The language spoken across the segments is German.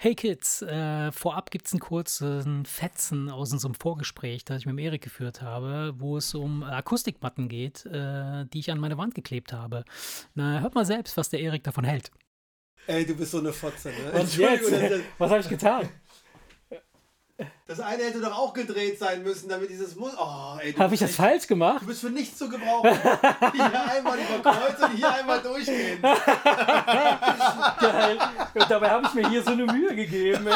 Hey Kids, äh, vorab gibt es einen kurzen Fetzen aus unserem Vorgespräch, das ich mit Erik geführt habe, wo es um Akustikmatten geht, äh, die ich an meine Wand geklebt habe. Na, hört mal selbst, was der Erik davon hält. Ey, du bist so eine Fotze, ne? Was jetzt? Was habe ich getan? Das eine hätte doch auch gedreht sein müssen, damit dieses Muss. Oh, ey, Habe ich das falsch gemacht? Du bist für nichts zu gebrauchen. Hier einmal über Kreuz und hier einmal durchgehen. Geil. Und dabei habe ich mir hier so eine Mühe gegeben.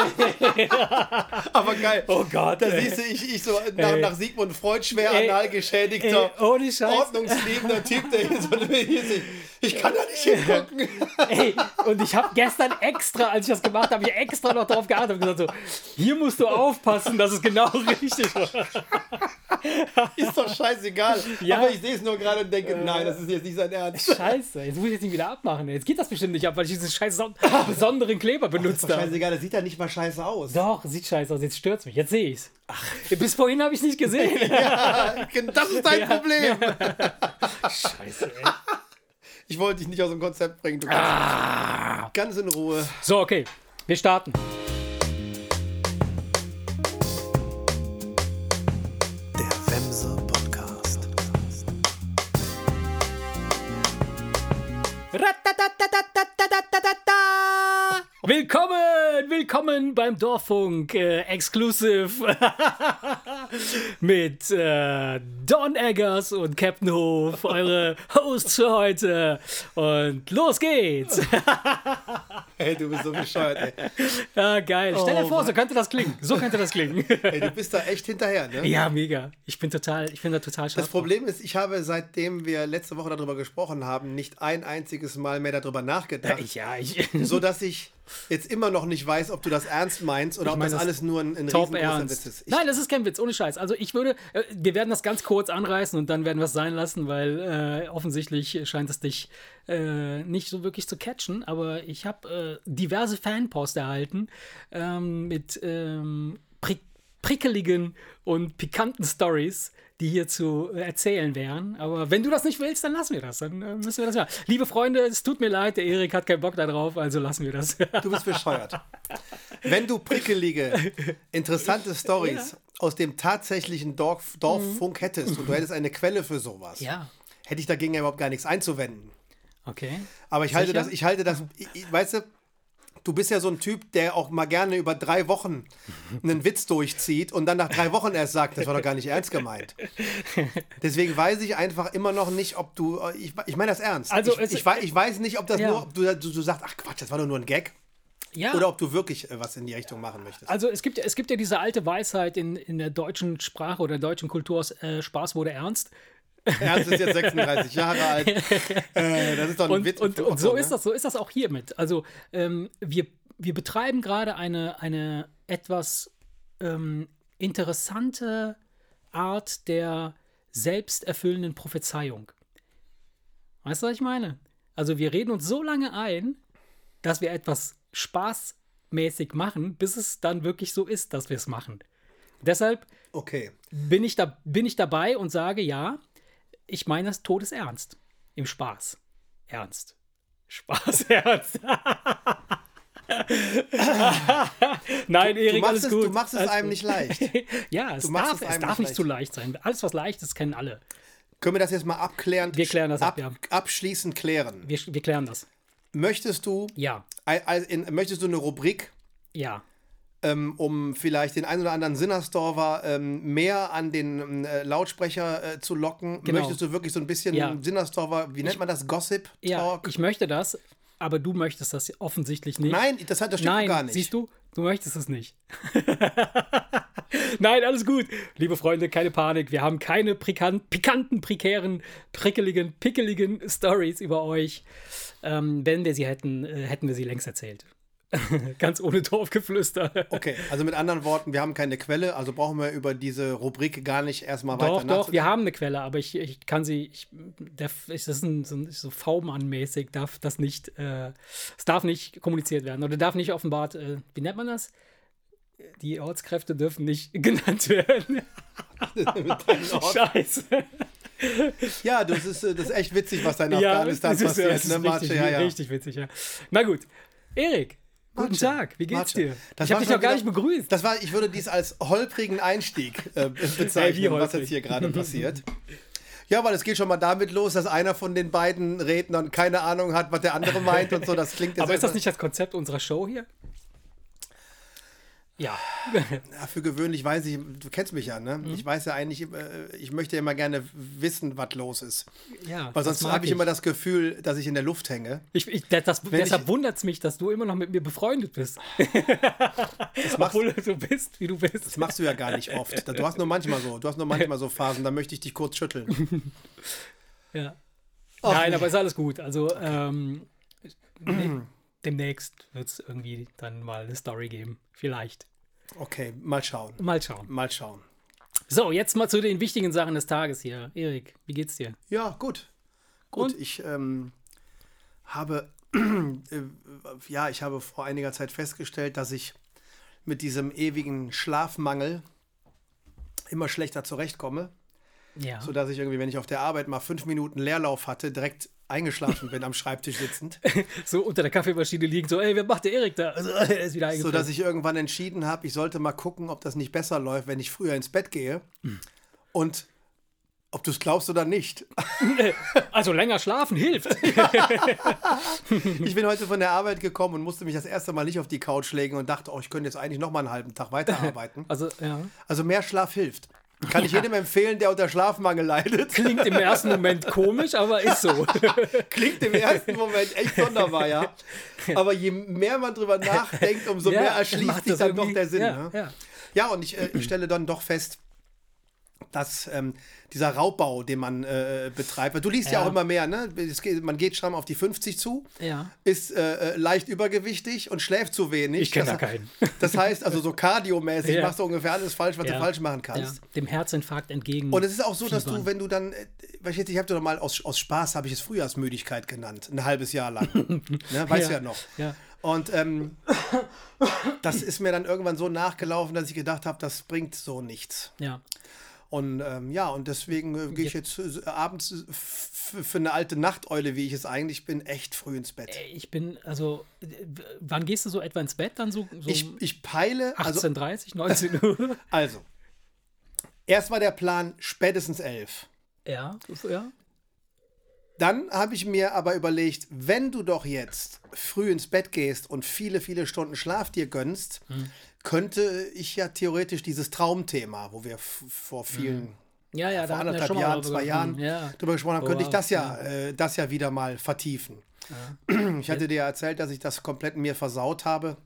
ey. Aber geil. Oh Gott. Da ey. siehst du, ich, ich so nach, nach Sigmund Freud schwer Ey. anal geschädigter, Ey, ordnungsliebender Typ, der hier so hier. Ich kann da nicht hingucken. Ey, und ich habe gestern extra, als ich das gemacht habe, ich extra noch darauf geachtet und gesagt so, hier musst du aufpassen, dass es genau richtig war. Ist doch scheißegal. Ja. Aber ich sehe es nur gerade und denke, nein, das ist jetzt nicht sein Ernst. Scheiße, jetzt muss ich jetzt nicht wieder abmachen. Jetzt geht das bestimmt nicht ab, weil ich diesen scheiß son- besonderen Kleber Ist benutzt doch habe. scheißegal, das sieht ja nicht mal scheiße aus. Doch, sieht scheiße aus, jetzt stört's mich, jetzt sehe ich's. Bis vorhin habe ich es nicht gesehen. Ja, das ist dein Problem. Scheiße, ey. Ich wollte dich nicht aus dem Konzept bringen. Du kannst Ah. ganz in Ruhe. So, okay, wir starten. Bremse Podcast. Ratatatatatat. Willkommen, willkommen beim Dorffunk äh, Exclusive mit äh, Don Eggers und Captain Hof, eure Hosts für heute. Und los geht's. Ey, du bist so bescheuert, ey. Ja, geil. Stell dir Oh, vor, so Mann. könnte das klingen. So könnte das klingen. ey. Du bist da echt hinterher, ne? ja, mega. Ich bin total, ich bin da total scharf. Das Problem ist, ich habe, seitdem wir letzte Woche darüber gesprochen haben, nicht ein einziges Mal mehr darüber nachgedacht. Ja, ich. so dass ich jetzt immer noch nicht weiß, ob du das ernst meinst oder Ich ob meine das das alles nur ein, ein riesengroßer ernst. Witz ist. Ich, Nein, das ist kein Witz, ohne Scheiß. Also ich würde, äh, wir werden das ganz kurz anreißen und dann werden wir es sein lassen, weil äh, offensichtlich scheint es dich äh, nicht so wirklich zu catchen. Aber ich habe äh, diverse Fanposts erhalten ähm, mit ähm, prick prickeligen und pikanten Stories, die hier zu äh, erzählen wären. Aber wenn du das nicht willst, dann lassen wir das. Dann äh, müssen wir das machen. Liebe Freunde, es tut mir leid, der Erik hat keinen Bock darauf, also lassen wir das. du bist bescheuert. Wenn du prickelige, interessante Stories aus dem tatsächlichen Dorf, Dorffunk hättest und du hättest eine Quelle für sowas, ja, hätte ich dagegen ja überhaupt gar nichts einzuwenden. okay. Aber ich halte Sicher? das, ich halte das, ich, weißt du, du bist ja so ein Typ, der auch mal gerne über drei Wochen einen Witz durchzieht und dann nach drei Wochen erst sagt, das war doch gar nicht ernst gemeint. Deswegen weiß ich einfach immer noch nicht, ob du, ich, ich meine das ernst. Also ich, ich, ich weiß nicht, ob das Ja. nur, ob du, du, du sagst, ach Quatsch, das war doch nur ein Gag. Ja. Oder ob du wirklich äh, was in die Richtung machen möchtest. Also es gibt, es gibt ja diese alte Weisheit in, in der deutschen Sprache oder der deutschen Kultur, äh, Spaß wurde ernst. Ernst ist jetzt 36 Jahre alt. Äh, das ist doch ein Und, Witz. und, und so ne? ist das, so ist das auch hiermit. Also ähm, wir, wir betreiben gerade eine, eine etwas ähm, interessante Art der selbsterfüllenden Prophezeiung. Weißt du, was ich meine? Also wir reden uns so lange ein, dass wir etwas spaßmäßig machen, bis es dann wirklich so ist, dass wir es machen. Deshalb Okay. bin ich, da, bin ich dabei und sage, ja, ich meine das todesernst. Im Spaß. Ernst. Spaß, ernst. Nein, Du Erik, machst, alles es, gut. du machst es alles einem gut. nicht leicht. ja, es Du darf, es es darf nicht nicht zu leicht sein. Alles, was leicht ist, kennen alle. Können wir das jetzt mal abklären? Wir klären das ab, ja. Abschließend klären. Wir, wir klären das. Möchtest du, Ja, ei- ei- in, möchtest du eine Rubrik, ja. Ähm, um vielleicht den einen oder anderen Sinnerstorfer ähm, mehr an den äh, Lautsprecher äh, zu locken? Genau. Möchtest du wirklich so ein bisschen Ja. Sinnerstorfer, wie nennt man das, Gossip Ja, Talk? ich möchte das, aber du möchtest das offensichtlich nicht. Nein, das, hat, das stimmt Nein, gar nicht. siehst du, du möchtest es nicht. Nein, alles gut. Liebe Freunde, keine Panik. Wir haben keine pikan pikanten, prekären, prickeligen, pickeligen Stories über euch. Ähm, wenn wir sie hätten, äh, hätten wir sie längst erzählt. Ganz ohne Dorfgeflüster. Okay, also mit anderen Worten, wir haben keine Quelle, also brauchen wir über diese Rubrik gar nicht erstmal weiter Doch, doch, wir haben eine Quelle, aber ich, ich kann sie, ich, das ist ein, so, so V-Mann-mäßig, darf das nicht, äh, es darf nicht kommuniziert werden oder darf nicht offenbart, äh, wie nennt man das? Die Ortskräfte dürfen nicht genannt werden. Scheiße. Ja, das ist, das ist echt witzig, was da in Ja, Afghanistan ist, passiert, das ist ne, richtig, Matsche? Ja, ja. richtig witzig, ja. Na gut. Erik, Guten Marce. Tag, wie geht's Marce. dir? Das ich habe dich noch gar wieder- nicht begrüßt. Das war, ich würde dies als holprigen Einstieg äh, bezeichnen, Hey, was jetzt hier gerade passiert. Ja, weil es geht schon mal damit los, dass einer von den beiden Rednern keine Ahnung hat, was der andere meint und so. Das klingt jetzt Aber ist das nicht das Konzept unserer Show hier? Ja. Ja, für gewöhnlich weiß ich, du kennst mich ja, ne? Mhm. Ich weiß ja eigentlich, äh, ich möchte ja immer gerne wissen, was los ist. ja Weil sonst habe ich immer das Gefühl, dass ich in der Luft hänge. Ich, ich, das, deshalb wundert es mich, dass du immer noch mit mir befreundet bist. Das machst, Obwohl du so bist, wie du bist. das machst du ja gar nicht oft. Du hast nur manchmal so, du hast nur manchmal so Phasen, da möchte ich dich kurz schütteln. Ja. Ach, Nein, aber ist alles gut. Also ähm, ne- demnächst wird es irgendwie dann mal eine Story geben. Vielleicht. Okay, mal schauen. Mal schauen. Mal schauen. So, jetzt mal zu den wichtigen Sachen des Tages hier. Erik, wie geht's dir? Ja, gut. Gut, Und? ich ähm, habe, äh, ja, ich habe vor einiger Zeit festgestellt, dass ich mit diesem ewigen Schlafmangel immer schlechter zurechtkomme, Ja. sodass ich irgendwie, wenn ich auf der Arbeit mal fünf Minuten Leerlauf hatte, direkt eingeschlafen bin am Schreibtisch sitzend, So unter der Kaffeemaschine liegen, so, ey, wer macht der Erik da? Also, er ist wieder sodass eingepennt. ich irgendwann entschieden habe, ich sollte mal gucken, ob das nicht besser läuft, wenn ich früher ins Bett gehe. Und ob du es glaubst oder nicht, Also länger schlafen hilft. Ich bin heute von der Arbeit gekommen und musste mich das erste Mal nicht auf die Couch legen und dachte, oh, ich könnte jetzt eigentlich noch mal einen halben Tag weiterarbeiten. Also, ja. Also mehr Schlaf hilft. Kann ich jedem empfehlen, der unter Schlafmangel leidet. Klingt im ersten Moment komisch, aber ist so. Klingt im ersten Moment echt sonderbar, ja. Aber je mehr man drüber nachdenkt, umso mehr erschließt sich dann doch der Sinn. Ja, ne? ja. Ja, und ich, äh, ich stelle dann doch fest, dass ähm, dieser Raubbau, den man äh, betreibt, du liest ja. Ja. auch immer mehr, ne? Es geht, man geht schon auf die 50 zu, Ja. ist äh, äh, leicht übergewichtig und schläft zu wenig. Ich kenne da keinen. Das heißt, also so kardiomäßig Ja. machst du ungefähr alles falsch, was Ja. du falsch machen Ja, kannst. dem Herzinfarkt entgegen. Und es ist auch so, dass du, fiebern. wenn du dann, äh, ich ich habe dir doch mal aus, aus Spaß, habe ich es Frühjahrsmüdigkeit genannt, ein halbes Jahr lang. ne, weißt du ja noch. Ja. Und ähm, das ist mir dann irgendwann so nachgelaufen, dass ich gedacht habe, das bringt so nichts. Ja. Und ähm, ja, und deswegen äh, gehe ich jetzt äh, abends äh, für eine alte Nachteule, wie ich es eigentlich bin, echt früh ins Bett. Ich bin, also, äh, wann gehst du so etwa ins Bett dann so? so Ich, ich peile, also, 18.30, 19 Uhr? also, erst war der Plan spätestens elf. ja, ja. Dann habe ich mir aber überlegt, wenn du doch jetzt früh ins Bett gehst und viele, viele Stunden Schlaf dir gönnst, Hm. Könnte ich ja theoretisch dieses Traumthema, wo wir vor vielen, Ja, ja, vor anderthalb Jahren, zwei Jahren. Ja. drüber gesprochen haben, Oh, könnte ich das ja, Äh, das ja wieder mal vertiefen. Ich hatte dir ja erzählt, dass ich das komplett mir versaut habe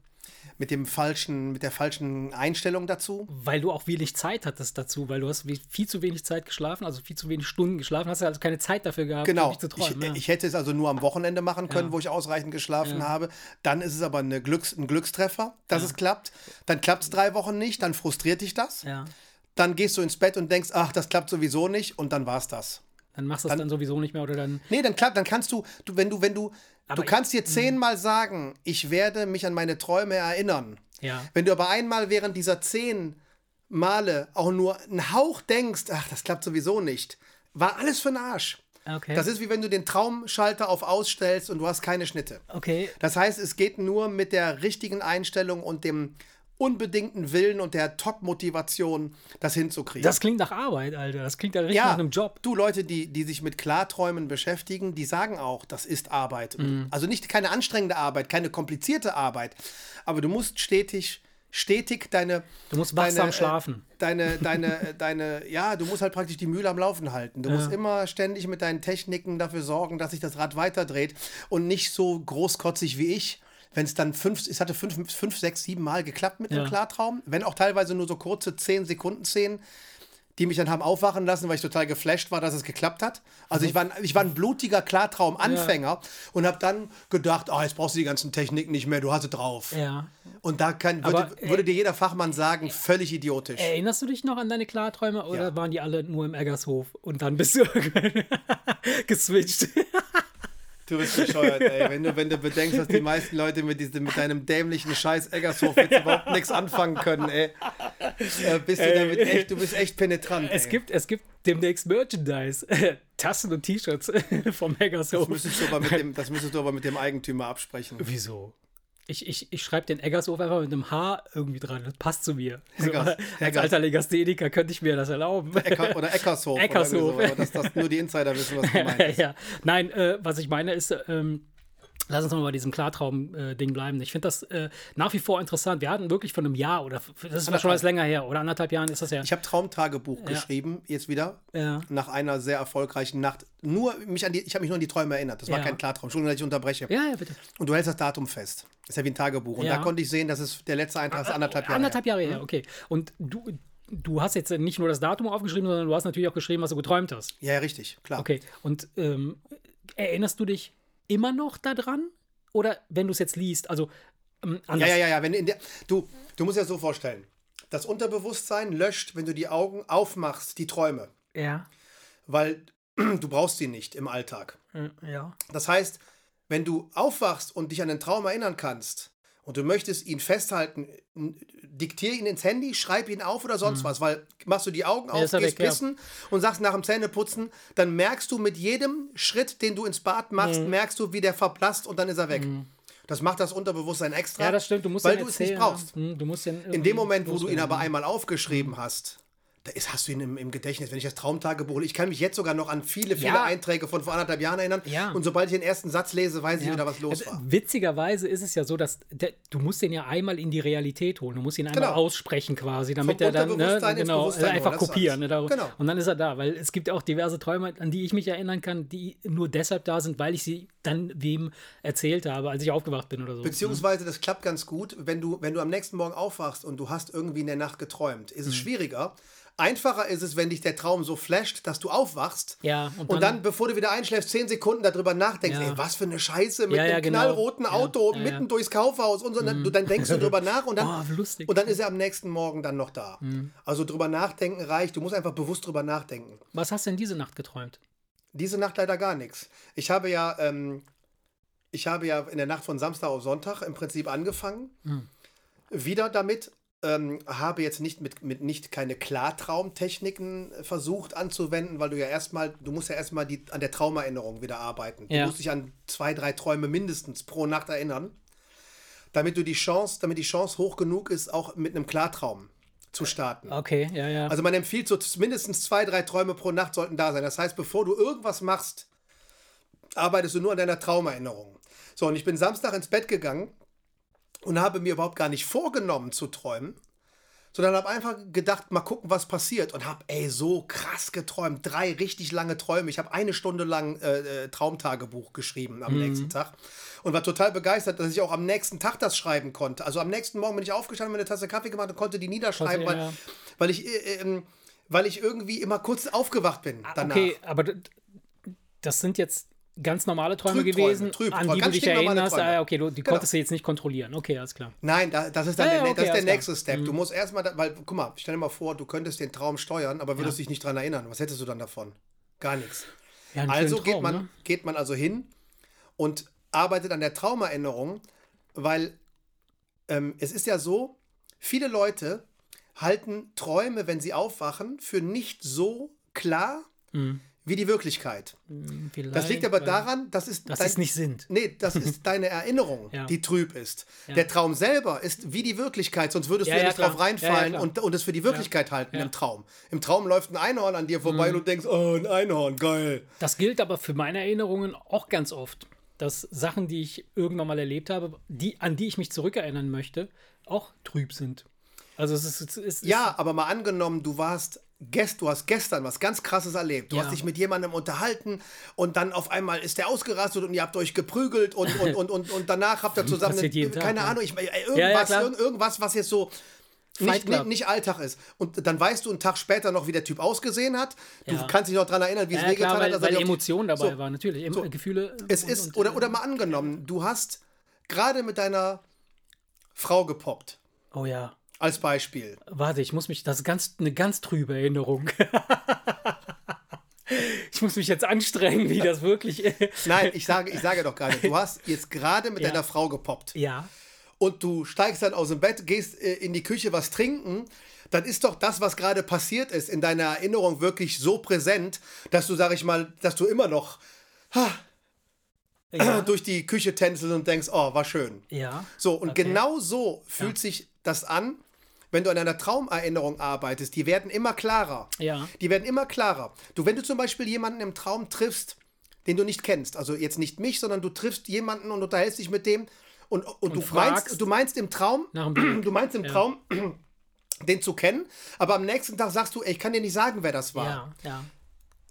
mit dem falschen, mit der falschen Einstellung dazu. Weil du auch wenig Zeit hattest dazu, weil du hast viel zu wenig Zeit geschlafen, also viel zu wenig Stunden geschlafen, hast also keine Zeit dafür gehabt, Genau. zu Ich, träumen. ja. ich hätte es also nur am Wochenende machen können, Ja. wo ich ausreichend geschlafen Ja. habe. Dann ist es aber eine Glücks-, ein Glückstreffer, dass es klappt. Dann klappt es drei Wochen nicht, dann frustriert dich das. Dann gehst du ins Bett und denkst, ach, das klappt sowieso nicht und dann war es das. Dann machst du es dann, sowieso nicht mehr oder dann. Nee, dann klappt, dann kannst du, du wenn du, wenn du, du kannst dir Mhm. zehnmal sagen, ich werde mich an meine Träume erinnern. Ja. Wenn du aber einmal während dieser zehn Male auch nur einen Hauch denkst, ach, das klappt sowieso nicht, war alles für den Arsch. Okay. Das ist wie wenn du den Traumschalter auf ausstellst und du hast keine Schnitte. okay. Das heißt, es geht nur mit der richtigen Einstellung und dem unbedingten Willen und der Top-Motivation, das hinzukriegen. Das klingt nach Arbeit, Alter. Das klingt ja richtig nach einem Job. Du Leute, die, die sich mit Klarträumen beschäftigen, die sagen auch, das ist Arbeit. Mhm. Also nicht keine anstrengende Arbeit, keine komplizierte Arbeit, aber du musst stetig, stetig deine. Du musst wachsam deine, schlafen. Äh, deine, deine, äh, deine, ja, du musst halt praktisch die Mühle am Laufen halten. Du musst immer ständig mit deinen Techniken dafür sorgen, dass sich das Rad weiterdreht und nicht so großkotzig wie ich. Wenn es dann fünf, es hatte fünf, fünf, sechs, sieben Mal geklappt mit Ja. einem Klartraum, wenn auch teilweise nur so kurze 10 Sekunden Szenen, die mich dann haben aufwachen lassen, weil ich total geflasht war, dass es geklappt hat. Also ich war, ein- ich war ein blutiger Klartraum-Anfänger und habe dann gedacht, ah, jetzt brauchst du die ganzen Techniken nicht mehr, du hast es drauf. Ja. Und da kann, würde, Aber, würde dir jeder Fachmann sagen, völlig idiotisch. Erinnerst du dich noch an deine Klarträume oder Ja. waren die alle nur im Eggershof und dann bist du geswitcht? Du bist bescheuert, ey. Wenn du, wenn du bedenkst, dass die meisten Leute mit, diesem, mit deinem dämlichen scheiß Eggershof jetzt überhaupt nichts anfangen können, ey. Äh, bist du damit echt, du bist echt penetrant. Es ey. gibt, es gibt demnächst Merchandise, Tassen und T-Shirts vom das Eggershof. müsstest, du aber mit dem, das müsstest du aber mit dem Eigentümer absprechen. Wieso? Ich, ich, ich schreibe den Eggershof einfach mit einem H irgendwie dran. Das passt zu mir. Eggers, so, als Eggers. alter Legastheniker könnte ich mir das erlauben. Ecker, oder Eckershof. Eckershof. Oder so, dass das nur die Insider wissen, was gemeint ist. ja. Nein, äh, was ich meine ist, ähm, lass uns mal bei diesem Klartraum-Ding bleiben. Ich finde das äh, nach wie vor interessant. Wir hatten wirklich von einem Jahr oder das ist schon was länger her oder anderthalb Jahren ist das ja. Ich habe Traumtagebuch geschrieben, jetzt wieder, Ja. nach einer sehr erfolgreichen Nacht. Nur mich an die, ich habe mich nur an die Träume erinnert. Das war Ja. kein Klartraum. Entschuldigung, dass ich unterbreche. ja, ja, bitte. Und du hältst das Datum fest. Das ist ja wie ein Tagebuch. Und Ja. da konnte ich sehen, dass es der letzte Eintrag ist anderthalb Jahre. Anderthalb her. Jahre her, okay. Und du, du hast jetzt nicht nur das Datum aufgeschrieben, sondern du hast natürlich auch geschrieben, was du geträumt hast. Ja, ja, richtig, klar. Okay. Und ähm, erinnerst du dich immer noch daran? Oder wenn du es jetzt liest, also ähm, Ja, anders. ja, ja, ja. Wenn der, du, du musst dir das so vorstellen. Das Unterbewusstsein löscht, wenn du die Augen aufmachst, die Träume. Ja. Weil du brauchst sie nicht im Alltag. äh, ja. Das heißt, wenn du aufwachst und dich an den Traum erinnern kannst und du möchtest ihn festhalten, diktier ihn ins Handy, schreib ihn auf oder sonst was, weil machst du die Augen auf, er gehst weg, ja. pissen und sagst nach dem Zähneputzen, dann merkst du mit jedem Schritt, den du ins Bad machst, Mhm. merkst du, wie der verblasst und dann ist er weg. Das macht das Unterbewusstsein extra, Ja, das stimmt. Du musst weil du es nicht erzählen, brauchst. Ja. Hm, Du musst In dem Moment, wo du ihn aber einmal aufgeschrieben hast, da ist, hast du ihn im, im Gedächtnis. Wenn ich das Traumtagebuch, ich kann mich jetzt sogar noch an viele, viele Ja. Einträge von vor anderthalb Jahren erinnern. Ja. Und sobald ich den ersten Satz lese, weiß ich wieder, was los Also, war. Witzigerweise ist es ja so, dass der, du musst den ja einmal in die Realität holen. Du musst ihn einmal Genau. aussprechen quasi, damit Vom er dann ne, genau, einfach kopieren. Ne, Genau. Und dann ist er da, weil es gibt ja auch diverse Träume, an die ich mich erinnern kann, die nur deshalb da sind, weil ich sie dann wem erzählt habe, als ich aufgewacht bin oder so. Beziehungsweise, das klappt ganz gut, wenn du, wenn du am nächsten Morgen aufwachst und du hast irgendwie in der Nacht geträumt. Ist es Mhm. schwieriger. Einfacher ist es, wenn dich der Traum so flasht, dass du aufwachst. Ja, und und, dann- dann, bevor du wieder einschläfst, zehn Sekunden darüber nachdenkst, Ja. ey, was für eine Scheiße mit Ja, einem genau. knallroten Auto mitten durchs Kaufhaus und so. Und dann, du, dann denkst du drüber nach und dann, Oh, und dann ist er am nächsten Morgen dann noch da. Mhm. Also drüber nachdenken reicht. Du musst einfach bewusst drüber nachdenken. Was hast du denn diese Nacht geträumt? Diese Nacht leider gar nichts. Ich habe ja, ähm, ich habe ja in der Nacht von Samstag auf Sonntag im Prinzip angefangen. Wieder damit. Ähm, habe jetzt nicht mit, mit nicht keine Klartraumtechniken versucht anzuwenden, weil du ja erstmal, du musst ja erstmal die, an der Traumerinnerung wieder arbeiten. Ja. Du musst dich an zwei, drei Träume mindestens pro Nacht erinnern, damit du die Chance, damit die Chance hoch genug ist, auch mit einem Klartraum zu starten. Okay, ja, ja. Also man empfiehlt so mindestens zwei, drei Träume pro Nacht sollten da sein. Das heißt, bevor du irgendwas machst, arbeitest du nur an deiner Traumerinnerung. So, und ich bin Samstag ins Bett gegangen und habe mir überhaupt gar nicht vorgenommen zu träumen, sondern habe einfach gedacht, mal gucken, was passiert. Und habe, ey, so krass geträumt. Drei richtig lange Träume. Ich habe eine Stunde lang äh, äh, Traumtagebuch geschrieben am nächsten Tag und war total begeistert, dass ich auch am nächsten Tag das schreiben konnte. Also am nächsten Morgen bin ich aufgestanden, mir eine Tasse Kaffee gemacht und konnte die niederschreiben, Konnte- weil, ja. weil, ich, äh, ähm, weil ich irgendwie immer kurz aufgewacht bin danach. Ah, Okay, aber das sind jetzt ganz normale Träume Trübträume, gewesen, Trübträume, an die du dich erinnerst. Ah, okay, du, die Genau. konntest du jetzt nicht kontrollieren. Okay, alles klar. Nein, da, das ist dann Ja, der, ja, das okay, ist der alles klar. nächste Step. Du musst erstmal, weil, guck mal, stell dir mal vor, du könntest den Traum steuern, aber würdest dich nicht dran erinnern. Was hättest du dann davon? Gar nichts. Ja, Also schönen geht, Traum, man, ne? geht man also hin und arbeitet an der Traumerinnerung, weil ähm, es ist ja so, viele Leute halten Träume, wenn sie aufwachen, für nicht so klar wie die Wirklichkeit. Vielleicht, Das liegt aber daran, das ist dass dein- es nicht sind. Nee, das ist deine Erinnerung, Ja. die trüb ist. Der Traum selber ist wie die Wirklichkeit, sonst würdest Ja, du ja ja, nicht klar. drauf Ja, ja, reinfallen und, und es für die Wirklichkeit halten Ja. Mhm. im Traum. Im Traum läuft ein Einhorn an dir vorbei und du denkst, oh, ein Einhorn, geil. Das gilt aber für meine Erinnerungen auch ganz oft, dass Sachen, die ich irgendwann mal erlebt habe, die, an die ich mich zurückerinnern möchte, auch trüb sind. Also es ist, es ist Ja, aber mal angenommen, du warst gest, du hast gestern was ganz krasses erlebt. Du Ja. hast dich mit jemandem unterhalten und dann auf einmal ist der ausgerastet und ihr habt euch geprügelt und, und, und, und, und danach habt ihr zusammen, jeden Tag, keine ja. Ahnung, ich, äh, irgendwas, Ja, irgendwas, was jetzt so nicht, nicht, nicht Alltag ist. Und dann weißt du einen Tag später noch, wie der Typ ausgesehen hat. Du kannst dich noch daran erinnern, wie es wehgetan weil, hat. weil auf die- Emotionen dabei So. waren, natürlich. Em Gefühle. Es und- ist, und, oder, äh, oder mal angenommen, du hast gerade mit deiner Frau gepoppt, Oh ja. Als Beispiel. Warte, ich muss mich. Das ist ganz, eine ganz trübe Erinnerung. ich muss mich jetzt anstrengen, wie das wirklich. Nein, ich sage, ich sage doch gerade, du hast jetzt gerade mit Ja. deiner Frau gepoppt ja. und du steigst dann aus dem Bett, gehst äh, in die Küche was trinken, dann ist doch das, was gerade passiert ist, in deiner Erinnerung wirklich so präsent, dass du, sag ich mal, dass du immer noch, ha, Ja. durch die Küche tänzeln und denkst, oh, war schön. Ja. So, und Okay. genau so fühlt sich das an, wenn du an einer Traumerinnerung arbeitest. Die werden immer klarer. Ja. Die werden immer klarer. Du, wenn du zum Beispiel jemanden im Traum triffst, den du nicht kennst, also jetzt nicht mich, sondern du triffst jemanden und unterhältst dich mit dem und, und, du, fragst- meinst, du meinst im Traum, du meinst im Traum, den zu kennen, aber am nächsten Tag sagst du, ey, ich kann dir nicht sagen, wer das war. Ja, ja.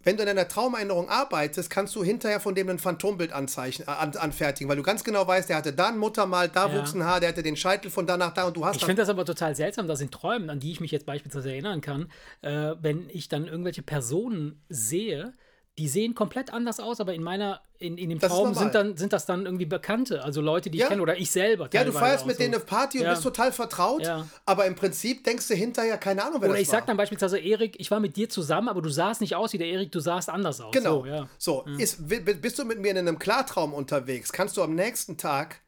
Wenn du in einer Traumerinnerung arbeitest, kannst du hinterher von dem ein Phantombild anzeichnen, äh, an, anfertigen, weil du ganz genau weißt, der hatte da ein Muttermal, da Ja. wuchs ein Haar, der hatte den Scheitel von da nach da und du hast Ich finde das aber total seltsam, dass in Träumen, an die ich mich jetzt beispielsweise erinnern kann, äh, wenn ich dann irgendwelche Personen sehe, die sehen komplett anders aus, aber in meiner, in, in dem Das ist Traum sind dann sind das dann irgendwie Bekannte, also Leute, die Ja. ich kenne oder ich selber. Ja, du feierst mit so. denen eine Party und Ja. bist total vertraut, Ja. aber im Prinzip denkst du hinterher, keine Ahnung, wer Oder das ich war. sag dann beispielsweise, Erik, ich war mit dir zusammen, aber du sahst nicht aus wie der Erik, du sahst anders aus. Genau. So, ja. So, ist, bi- bi- bist du mit mir in einem Klartraum unterwegs, kannst du am nächsten Tag,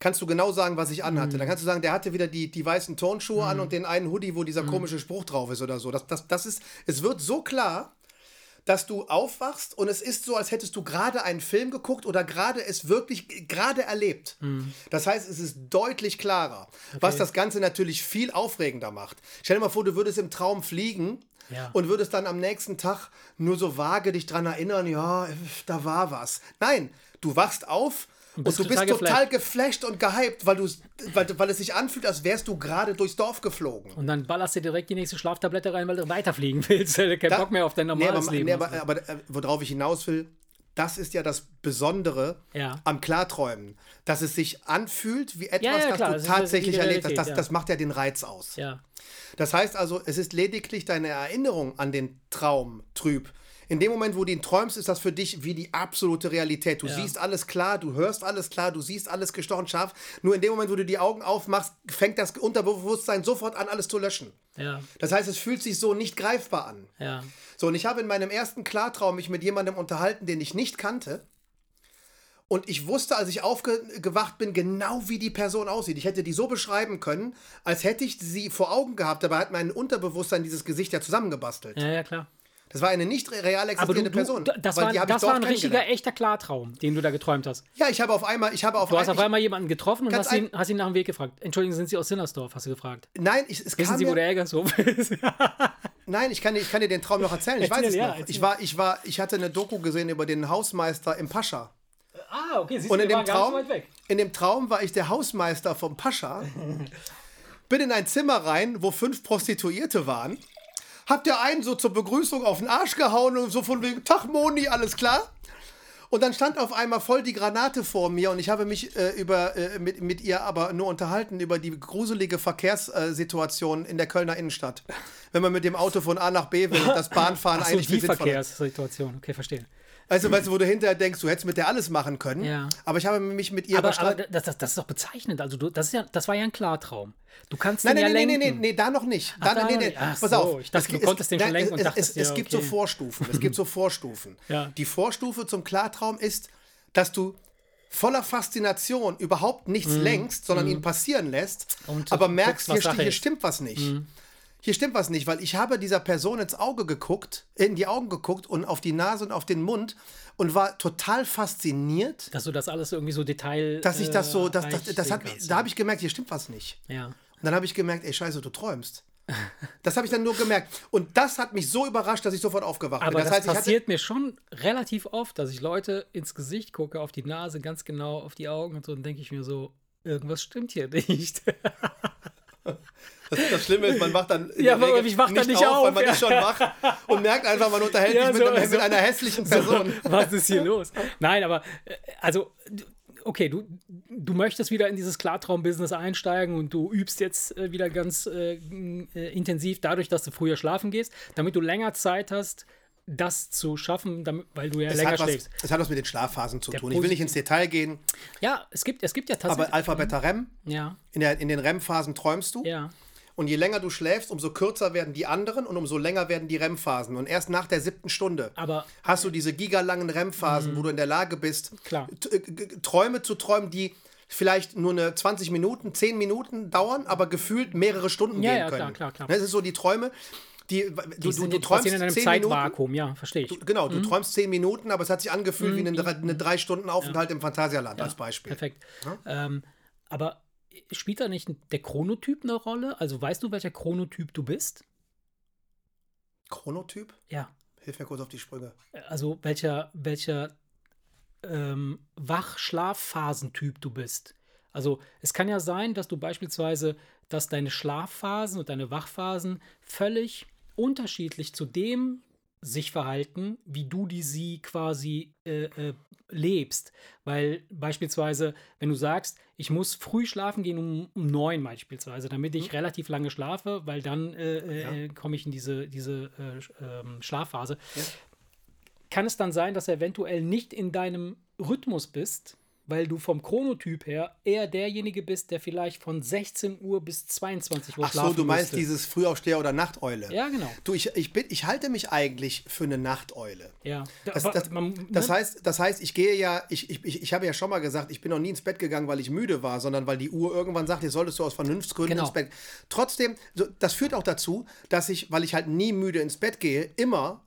kannst du genau sagen, was ich anhatte. Mhm. Dann kannst du sagen, der hatte wieder die, die weißen Turnschuhe an und den einen Hoodie, wo dieser Mhm. komische Spruch drauf ist oder so. Das, das, das ist, es wird so klar, dass du aufwachst und es ist so, als hättest du gerade einen Film geguckt oder gerade es wirklich gerade erlebt. Mhm. Das heißt, es ist deutlich klarer, was das Ganze natürlich viel aufregender macht. Stell dir mal vor, du würdest im Traum fliegen Ja. und würdest dann am nächsten Tag nur so vage dich dran erinnern, ja, da war was. Nein, du wachst auf und, bist du bist total total geflasht und gehypt, weil, weil, weil es sich anfühlt, als wärst du gerade durchs Dorf geflogen. Und dann ballerst du direkt die nächste Schlaftablette rein, weil du weiterfliegen willst. weil du keinen Da- Bock mehr auf dein nee, normales aber, Leben nee, aber, aber äh, worauf ich hinaus will, das ist ja das Besondere Ja. am Klarträumen. Dass es sich anfühlt wie etwas, Ja, ja, das klar, du das tatsächlich die erlebt hast. Realität, Das, das macht ja den Reiz aus. Das heißt also, es ist lediglich deine Erinnerung an den Traum trüb. In dem Moment, wo du ihn träumst, ist das für dich wie die absolute Realität. Du siehst alles klar, du hörst alles klar, du siehst alles gestochen scharf. Nur in dem Moment, wo du die Augen aufmachst, fängt das Unterbewusstsein sofort an, alles zu löschen. Ja, Das heißt, es fühlt sich so nicht greifbar an. ja. So, und ich habe in meinem ersten Klartraum mich mit jemandem unterhalten, den ich nicht kannte. Und ich wusste, als ich aufgewacht bin, genau wie die Person aussieht. Ich hätte die so beschreiben können, als hätte ich sie vor Augen gehabt. Dabei hat mein Unterbewusstsein dieses Gesicht ja zusammengebastelt. Ja, ja, klar. Das war eine nicht real du, existierende du, Person. das, war, das war ein richtiger, echter Klartraum, den du da geträumt hast. Ja, ich habe auf einmal, ich habe auf, Du hast auf einmal jemanden getroffen und hast ihn, hast ihn nach dem Weg gefragt. Entschuldigen, sind Sie aus Sinnersdorf? Hast du gefragt. Nein, ich, es Wissen Sie, wo der Eggershof ist? Nein, ich kann, dir- ich kann dir den Traum noch erzählen. Ich weiß Erzähl, es ja, noch. erzähl. Ich war, ich war, ich hatte eine Doku gesehen über den Hausmeister im Pascha. ah, okay. Siehst Und du, in wir dem, Traum, so weg. in dem Traum war ich der Hausmeister vom Pascha. Bin in ein Zimmer rein, wo fünf Prostituierte waren. Hab der einen so zur Begrüßung auf den Arsch gehauen und so von wegen, Tag Moni, alles klar? Und dann stand auf einmal voll die Granate vor mir und ich habe mich äh, über, äh, mit, mit ihr aber nur unterhalten über die gruselige Verkehrssituation in der Kölner Innenstadt. Wenn man mit dem Auto von A nach B will und das Bahnfahren Ach so, eigentlich die. Verkehrssituation. Okay, verstehe. Weißt du, weißt du, wo du hinterher denkst, du hättest mit der alles machen können. Ja. Aber ich habe mich mit ihr Aber, aber das, das, das ist doch bezeichnend. Also, du, das, ist ja, das war ja ein Klartraum. Du kannst Nein, den nein, ja nein, nein, lenken. nee, nee, da noch nicht. Ach, Da, da nee, noch nee, nicht. Ach Pass so, auf. ich dachte, Es du gibt- konntest den schon nein, lenken und es, dachtest, es, ja, es gibt so okay. Vorstufen. Es gibt so Vorstufen. Ja. Die Vorstufe zum Klartraum ist, dass du voller Faszination überhaupt nichts lenkst, sondern ihn passieren lässt. Und aber merkst, guckst, hier, hier stimmt was nicht. Hier stimmt was nicht, weil ich habe dieser Person ins Auge geguckt, in die Augen geguckt und auf die Nase und auf den Mund und war total fasziniert, Dass du das alles irgendwie so Detail. dass ich das so, das, das, das sehen hat, da habe ich gemerkt, hier stimmt was nicht. Ja. Und dann habe ich gemerkt, ey, scheiße, du träumst. Das habe ich dann nur gemerkt. Und das hat mich so überrascht, dass ich sofort aufgewacht Aber bin. das, Das heißt, passiert mir schon relativ oft, dass ich Leute ins Gesicht gucke, auf die Nase, ganz genau auf die Augen und so, und denke ich mir so, irgendwas stimmt hier nicht. Das Schlimme ist, man wacht dann in Ja, der aber Regel ich wach dann nicht weil auf, man ja. ist schon wach und merkt einfach, man unterhält Ja, sich mit, so, einer, so. mit einer hässlichen Person. Was ist hier los? Nein, aber äh, also okay, du, du möchtest wieder in dieses Klartraum-Business einsteigen und du übst jetzt äh, wieder ganz äh, äh, intensiv dadurch, dass du früher schlafen gehst, damit du länger Zeit hast, das zu schaffen, damit, weil du ja Es länger schläfst. es hat was mit den Schlafphasen zu Der tun. Ich will nicht ins Detail gehen, Ja, es gibt, es gibt ja tatsächlich. aber Alpha, Beta, REM, ja, in, der, in den REM-Phasen träumst du. ja. Und je länger du schläfst, umso kürzer werden die anderen und umso länger werden die REM-Phasen. Und erst nach der siebten Stunde Aber- hast du diese gigalangen REM-Phasen, wo du in der Lage bist, äh, Träume zu träumen, die vielleicht nur eine 20 Minuten, 10 Minuten dauern, aber gefühlt mehrere Stunden Ja, gehen ja, können. klar, klar, klar. Das ist so die Träume. Die, Die du, du, sind, du die träumst in einem. Zeitvakuum, ja, verstehe ich. Du, genau, du träumst zehn Minuten, aber es hat sich angefühlt wie eine, drei- eine drei Stunden Aufenthalt im Phantasialand als Beispiel. Perfekt. Ähm, aber spielt da nicht der Chronotyp eine Rolle? Also weißt du, welcher Chronotyp du bist? Chronotyp? Ja. Hilf mir kurz auf die Sprünge. Also welcher, welcher ähm, Wach-Schlafphasentyp du bist. Also es kann ja sein, dass du beispielsweise, dass deine Schlafphasen und deine Wachphasen völlig unterschiedlich zu dem sich verhalten, wie du die sie quasi äh, äh, lebst. Weil beispielsweise, wenn du sagst, ich muss früh schlafen gehen um, um neun beispielsweise, damit ich relativ lange schlafe, weil dann äh, äh, komme ich in diese, diese äh, ähm, Schlafphase, kann es dann sein, dass du eventuell nicht in deinem Rhythmus bist, weil du vom Chronotyp her eher derjenige bist, der vielleicht von 16 Uhr bis 22 Uhr Ach so, schlafen du meinst müsste. dieses Frühaufsteher oder Nachteule. Ja, genau. Du, ich, ich, bin, ich halte mich eigentlich für eine Nachteule. Ja. Das, das, man- das, ne? heißt, das heißt, ich gehe ja, ich, ich, ich, ich habe ja schon mal gesagt, ich bin noch nie ins Bett gegangen, weil ich müde war, sondern weil die Uhr irgendwann sagt, jetzt solltest du aus Vernunftsgründen Genau. ins Bett. Trotzdem, das führt auch dazu, dass ich, weil ich halt nie müde ins Bett gehe, immer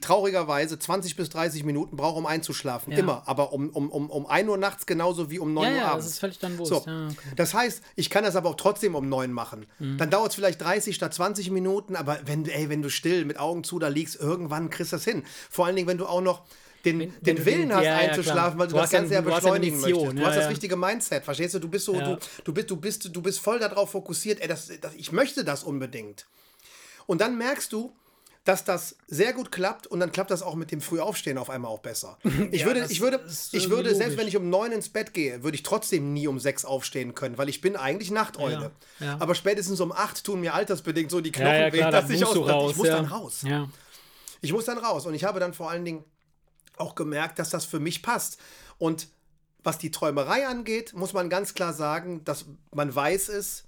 traurigerweise 20 bis 30 Minuten brauche, um einzuschlafen. Ja. Immer. Aber um, um, um, um 1 Uhr nachts genauso wie um 9 Ja, Uhr ja, das abends. ist völlig dann Wurst. So, Ja, okay. das heißt, ich kann das aber auch trotzdem um 9 machen. Mhm. Dann dauert es vielleicht 30 statt 20 Minuten, aber wenn, ey, wenn du still mit Augen zu da liegst, irgendwann kriegst du das hin. Vor allen Dingen, wenn du auch noch den, wenn den du Willen hast, ja, einzuschlafen, weil du, Du das Ganze ja beschleunigen Mission, möchtest. Du ja, hast das richtige Mindset, verstehst du? Du bist so, du, du, bist, du, bist, du bist voll darauf fokussiert, ey, das, das, ich möchte das unbedingt. Und dann merkst du, dass das sehr gut klappt und dann klappt das auch mit dem Frühaufstehen auf einmal auch besser. Ich Ja, würde, ich würde, ich würde selbst logisch. wenn ich um neun ins Bett gehe, würde ich trotzdem nie um sechs aufstehen können, weil ich bin eigentlich Nachteule. Ja, ja. Aber spätestens um acht tun mir altersbedingt so die Knochen ja, ja, weh, klar, dass da ich, aus, raus. ich muss dann raus. Ich muss dann raus. Und ich habe dann vor allen Dingen auch gemerkt, dass das für mich passt. Und was die Träumerei angeht, muss man ganz klar sagen, dass man weiß es,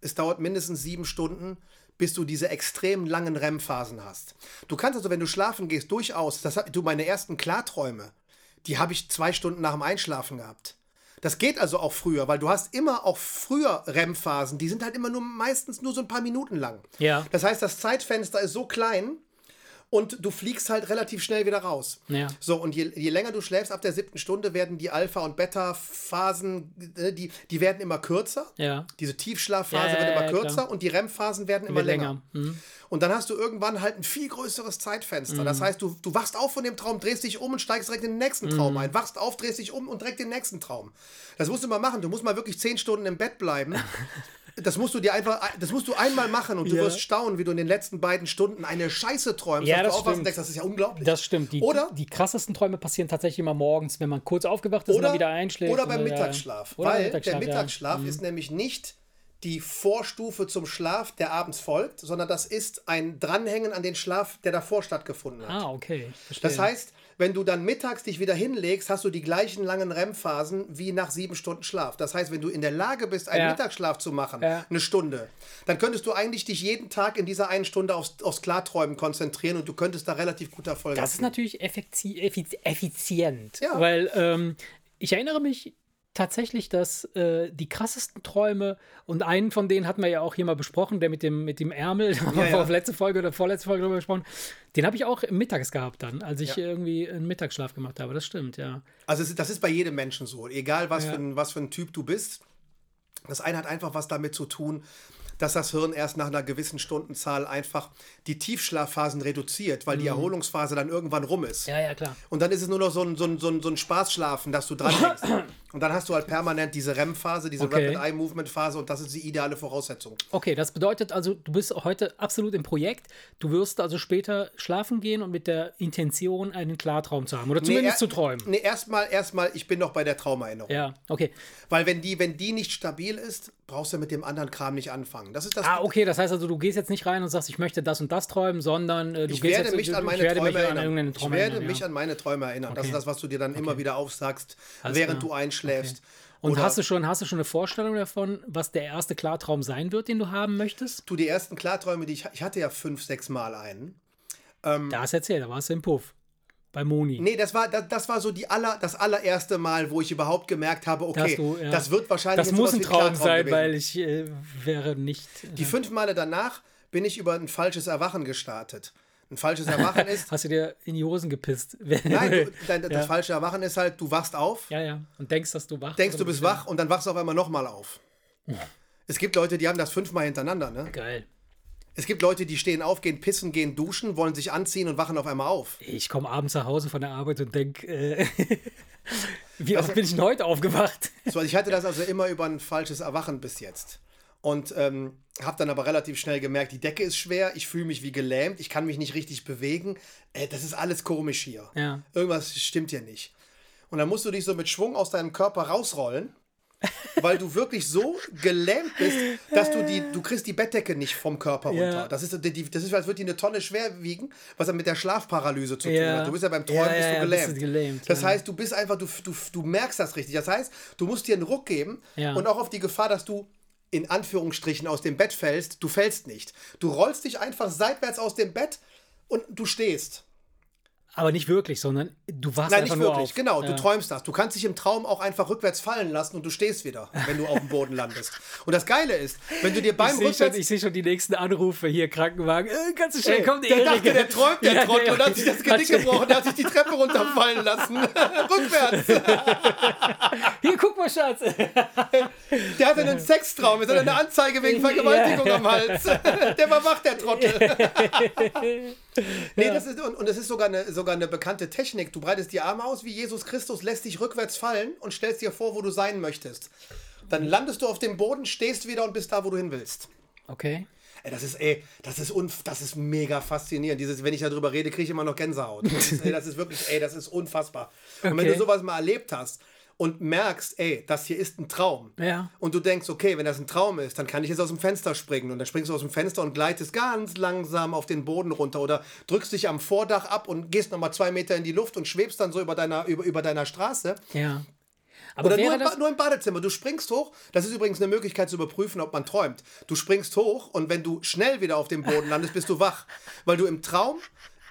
es dauert mindestens sieben Stunden, bis du diese extrem langen REM-Phasen hast. Du kannst also, wenn du schlafen gehst, durchaus, das hat, du meine ersten Klarträume, die habe ich zwei Stunden nach dem Einschlafen gehabt. Das geht also auch früher, weil du hast immer auch früher REM-Phasen, die sind halt immer nur meistens nur so ein paar Minuten lang. Ja. Das heißt, das Zeitfenster ist so klein und du fliegst halt relativ schnell wieder raus. Ja. So, und je, je länger du schläfst, ab der siebten Stunde werden die Alpha- und Beta-Phasen, äh, die, die werden immer kürzer. Ja. Diese Tiefschlafphase Ja, wird immer kürzer klar. und die REM-Phasen werden immer Wird länger. länger. Mhm. Und dann hast du irgendwann halt ein viel größeres Zeitfenster. Das heißt, du, du wachst auf von dem Traum, drehst dich um und steigst direkt in den nächsten Traum ein. Wachst auf, drehst dich um und direkt den nächsten Traum. Das musst du mal machen. Du musst mal wirklich zehn Stunden im Bett bleiben. Das musst du dir einfach, das musst du einmal machen und du Ja. wirst staunen, wie du in den letzten beiden Stunden eine Scheiße träumst. Ja, das stimmt. denkst, das ist ja unglaublich. Das stimmt. Die, Oder- die krassesten Träume passieren tatsächlich immer morgens, wenn man kurz aufgewacht ist und dann wieder einschläft. Oder beim. Mittagsschlaf. Oder weil Mittagsschlaf, der ja. Mittagsschlaf ist nämlich nicht die Vorstufe zum Schlaf, der abends folgt, sondern das ist ein Dranhängen an den Schlaf, der davor stattgefunden hat. Ah, okay. Verstehe. Das heißt, wenn du dann mittags dich wieder hinlegst, hast du die gleichen langen REM-Phasen wie nach sieben Stunden Schlaf. Das heißt, wenn du in der Lage bist, einen Ja. Mittagsschlaf zu machen, Ja. eine Stunde, dann könntest du eigentlich dich jeden Tag in dieser einen Stunde aufs, aufs Klarträumen konzentrieren und du könntest da relativ gut Erfolg Das ist haben. natürlich effekti effiz effizient, Ja. weil ähm, ich erinnere mich tatsächlich, dass äh, die krassesten Träume und einen von denen hatten wir ja auch hier mal besprochen, der mit dem mit dem Ärmel, da haben wir Ja, letzte Folge oder vorletzte Folge drüber gesprochen. Den habe ich auch mittags gehabt dann, als ich Ja. irgendwie einen Mittagsschlaf gemacht habe. Das stimmt, ja. Also das ist bei jedem Menschen so, egal was, Ja. für ein, was für ein Typ du bist. Das eine hat einfach was damit zu tun, dass das Hirn erst nach einer gewissen Stundenzahl einfach die Tiefschlafphasen reduziert, weil die Erholungsphase dann irgendwann rum ist. Mhm. Ja, ja, klar. Und dann ist es nur noch so ein, so ein, so ein, so ein Spaßschlafen, dass du dran hängst. Und dann hast du halt permanent diese REM-Phase, diese Okay. Rapid Eye Movement-Phase und das ist die ideale Voraussetzung. Okay, das bedeutet also, du bist heute absolut im Projekt. Du wirst also später schlafen gehen und mit der Intention, einen Klartraum zu haben oder zumindest er- zu träumen. Nee, erstmal, erstmal, ich bin noch bei der Traumerinnerung. Ja, okay. Weil wenn die, wenn die nicht stabil ist, brauchst du mit dem anderen Kram nicht anfangen. Das ist das Ah, okay, das heißt also, du gehst jetzt nicht rein und sagst, ich möchte das und das träumen, sondern äh, du Ich gehst werde jetzt, mich an meine Träume an erinnern. Ich werde erinnern, mich ja. an meine Träume erinnern. Das Okay. ist das, was du dir dann immer wieder aufsagst, Alles während klar. du einschläfst. Und Oder hast du, schon, hast du schon eine Vorstellung davon, was der erste Klartraum sein wird, den du haben möchtest? du die ersten Klarträume, die ich, ich hatte ja fünf, sechs Mal einen. Da hast du erzählt, da warst du im Puff. Bei Moni. Nee, das war, das, das war so die aller, das allererste Mal, wo ich überhaupt gemerkt habe, okay, du, ja. das wird wahrscheinlich Das muss ein Traum Klartraum sein, gewesen. weil ich äh, wäre nicht. Die fünf Male danach bin ich über ein falsches Erwachen gestartet. Ein falsches Erwachen ist, Hast du dir in die Hosen gepisst? nein, du, dein, das Ja. falsche Erwachen ist halt, du wachst auf, Ja, ja. Und denkst, dass du wach denkst, du bist wach und dann wachst du auf einmal nochmal auf. Es gibt Leute, die haben das fünfmal hintereinander, ne? Geil. Es gibt Leute, die stehen auf, gehen pissen, gehen duschen, wollen sich anziehen und wachen auf einmal auf. Ich komme abends nach Hause von der Arbeit und denke, äh, wie Also oft bin ich denn heute aufgewacht? So, ich hatte das also immer über ein falsches Erwachen bis jetzt. Und ähm, habe dann aber relativ schnell gemerkt, die Decke ist schwer, ich fühle mich wie gelähmt, ich kann mich nicht richtig bewegen. Äh, das ist alles komisch hier. Ja. Irgendwas stimmt hier nicht. Und dann musst du dich so mit Schwung aus deinem Körper rausrollen, weil du wirklich so gelähmt bist, dass du die, du kriegst die Bettdecke nicht vom Körper Ja. runter. Das ist, die, das ist, als würde die eine Tonne schwer wiegen, was dann mit der Schlafparalyse zu tun Ja. hat. Du bist ja beim Träumen Ja, bist ja, du ja, gelähmt. bist gelähmt, Das ja. heißt, du bist einfach, du, du, du merkst das richtig. Das heißt, du musst dir einen Ruck geben Ja. und auch auf die Gefahr, dass du in Anführungsstrichen aus dem Bett fällst, du fällst nicht. Du rollst dich einfach seitwärts aus dem Bett und du stehst. Aber nicht wirklich, sondern du warst Nein, einfach nicht wirklich. Genau, ja. du träumst das. Du kannst dich im Traum auch einfach rückwärts fallen lassen und du stehst wieder, wenn du auf dem Boden landest. Und das Geile ist, wenn du dir Ich beim sehe schon, Rückwärts... ich seh schon die nächsten Anrufe hier, Krankenwagen. Äh, kannst du schnell kommen, der Erik. dachte, der träumt, der Ja, Trottel, ja. und hat sich das Genick gebrochen, der hat sich die Treppe runterfallen lassen. Rückwärts. Hier, guck mal, Schatz. Der hatte einen Sextraum, er eine Anzeige wegen Vergewaltigung am Hals. Der war wach, der Trottel. nee, das ist, und, und es ist sogar eine, sogar eine bekannte Technik. Du breitest die Arme aus wie Jesus Christus, lässt dich rückwärts fallen und stellst dir vor, wo du sein möchtest. Dann landest du auf dem Boden, stehst wieder und bist da, wo du hin willst. Okay. Ey, das ist, ey, das ist, unf das ist mega faszinierend. Dieses, wenn ich darüber rede, kriege ich immer noch Gänsehaut. Das ist, ey, das ist wirklich, ey, das ist unfassbar. Und wenn du sowas mal erlebt hast und merkst, ey, das hier ist ein Traum. Ja. Und du denkst, okay, wenn das ein Traum ist, dann kann ich jetzt aus dem Fenster springen. Und dann springst du aus dem Fenster und gleitest ganz langsam auf den Boden runter oder drückst dich am Vordach ab und gehst nochmal zwei Meter in die Luft und schwebst dann so über deiner, über, über deiner Straße. Ja. Aber Oder nur im, nur im Badezimmer. Du springst hoch. Das ist übrigens eine Möglichkeit zu überprüfen, ob man träumt. Du springst hoch und wenn du schnell wieder auf dem Boden landest, bist du wach. Weil du im Traum,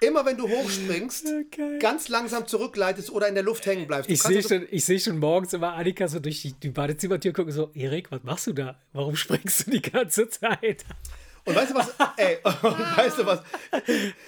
immer wenn du hochspringst, Okay. ganz langsam zurückgleitest oder in der Luft hängen bleibst. Du ich sehe schon, ich seh schon morgens immer Annika so durch die, die Badezimmertür gucken, so, Erik, was machst du da? Warum springst du die ganze Zeit? Und weißt du was? Ey, weißt du was?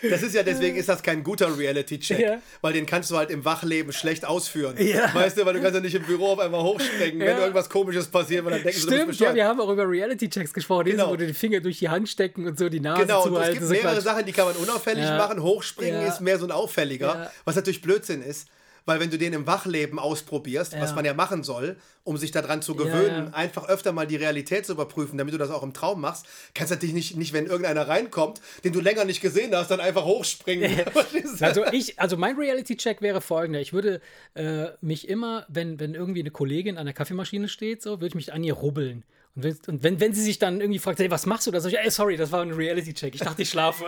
Das ist ja deswegen ist das kein guter Reality-Check, Ja. weil den kannst du halt im Wachleben schlecht ausführen. Ja. Weißt du, weil du kannst ja nicht im Büro auf einmal hochspringen, wenn Ja. irgendwas Komisches passiert, weil dann denken sie, du bist Stimmt, ja, wir haben auch über Reality-Checks gesprochen, Genau. wo du den Finger durch die Hand stecken und so die Nase Genau, und es gibt mehrere. Sachen, die kann man unauffällig Ja. machen. Hochspringen Ja. ist mehr so ein auffälliger, Ja. was natürlich Blödsinn ist. Weil wenn du den im Wachleben ausprobierst, was Ja. man ja machen soll, um sich daran zu Ja, gewöhnen, ja. einfach öfter mal die Realität zu überprüfen, damit du das auch im Traum machst, kannst du natürlich nicht, nicht wenn irgendeiner reinkommt, den du länger nicht gesehen hast, dann einfach hochspringen. Also ich, also mein Reality-Check wäre folgender. Ich würde äh, mich immer, wenn, wenn irgendwie eine Kollegin an der Kaffeemaschine steht, so, würde ich mich an ihr rubbeln. Und wenn, und wenn, wenn sie sich dann irgendwie fragt, hey, was machst du da? Sag ich, ey, sorry, das war ein Reality-Check. Ich dachte, ich schlafe.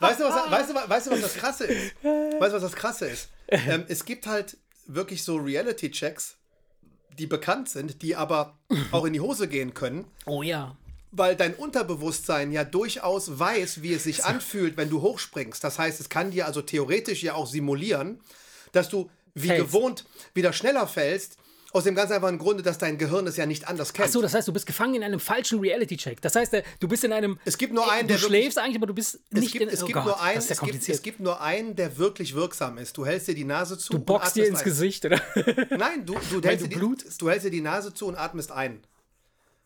Weißt du, was, weißt, du, weißt du, was das Krasse ist? Weißt du, was das Krasse ist? Ähm, es gibt halt wirklich so Reality-Checks, die bekannt sind, die aber auch in die Hose gehen können, oh ja. weil dein Unterbewusstsein ja durchaus weiß, wie es sich anfühlt, wenn du hochspringst. Das heißt, es kann dir also theoretisch ja auch simulieren, dass du wie Fällst. gewohnt wieder schneller fällst, aus dem ganz einfachen Grunde, dass dein Gehirn es ja nicht anders kennt. Achso, das heißt, du bist gefangen in einem falschen Reality-Check. Das heißt, äh, du bist in einem. Es gibt nur einen, du der wirklich- schläfst eigentlich, aber du bist es nicht gibt, in. es oh gibt Gott, nur einen, es, gibt, es gibt nur einen, der wirklich wirksam ist. Du hältst dir die Nase zu. du boxst dir ins ein. Gesicht, oder? Nein, du, du, hältst du dir die, du hältst dir die Nase zu und atmest ein.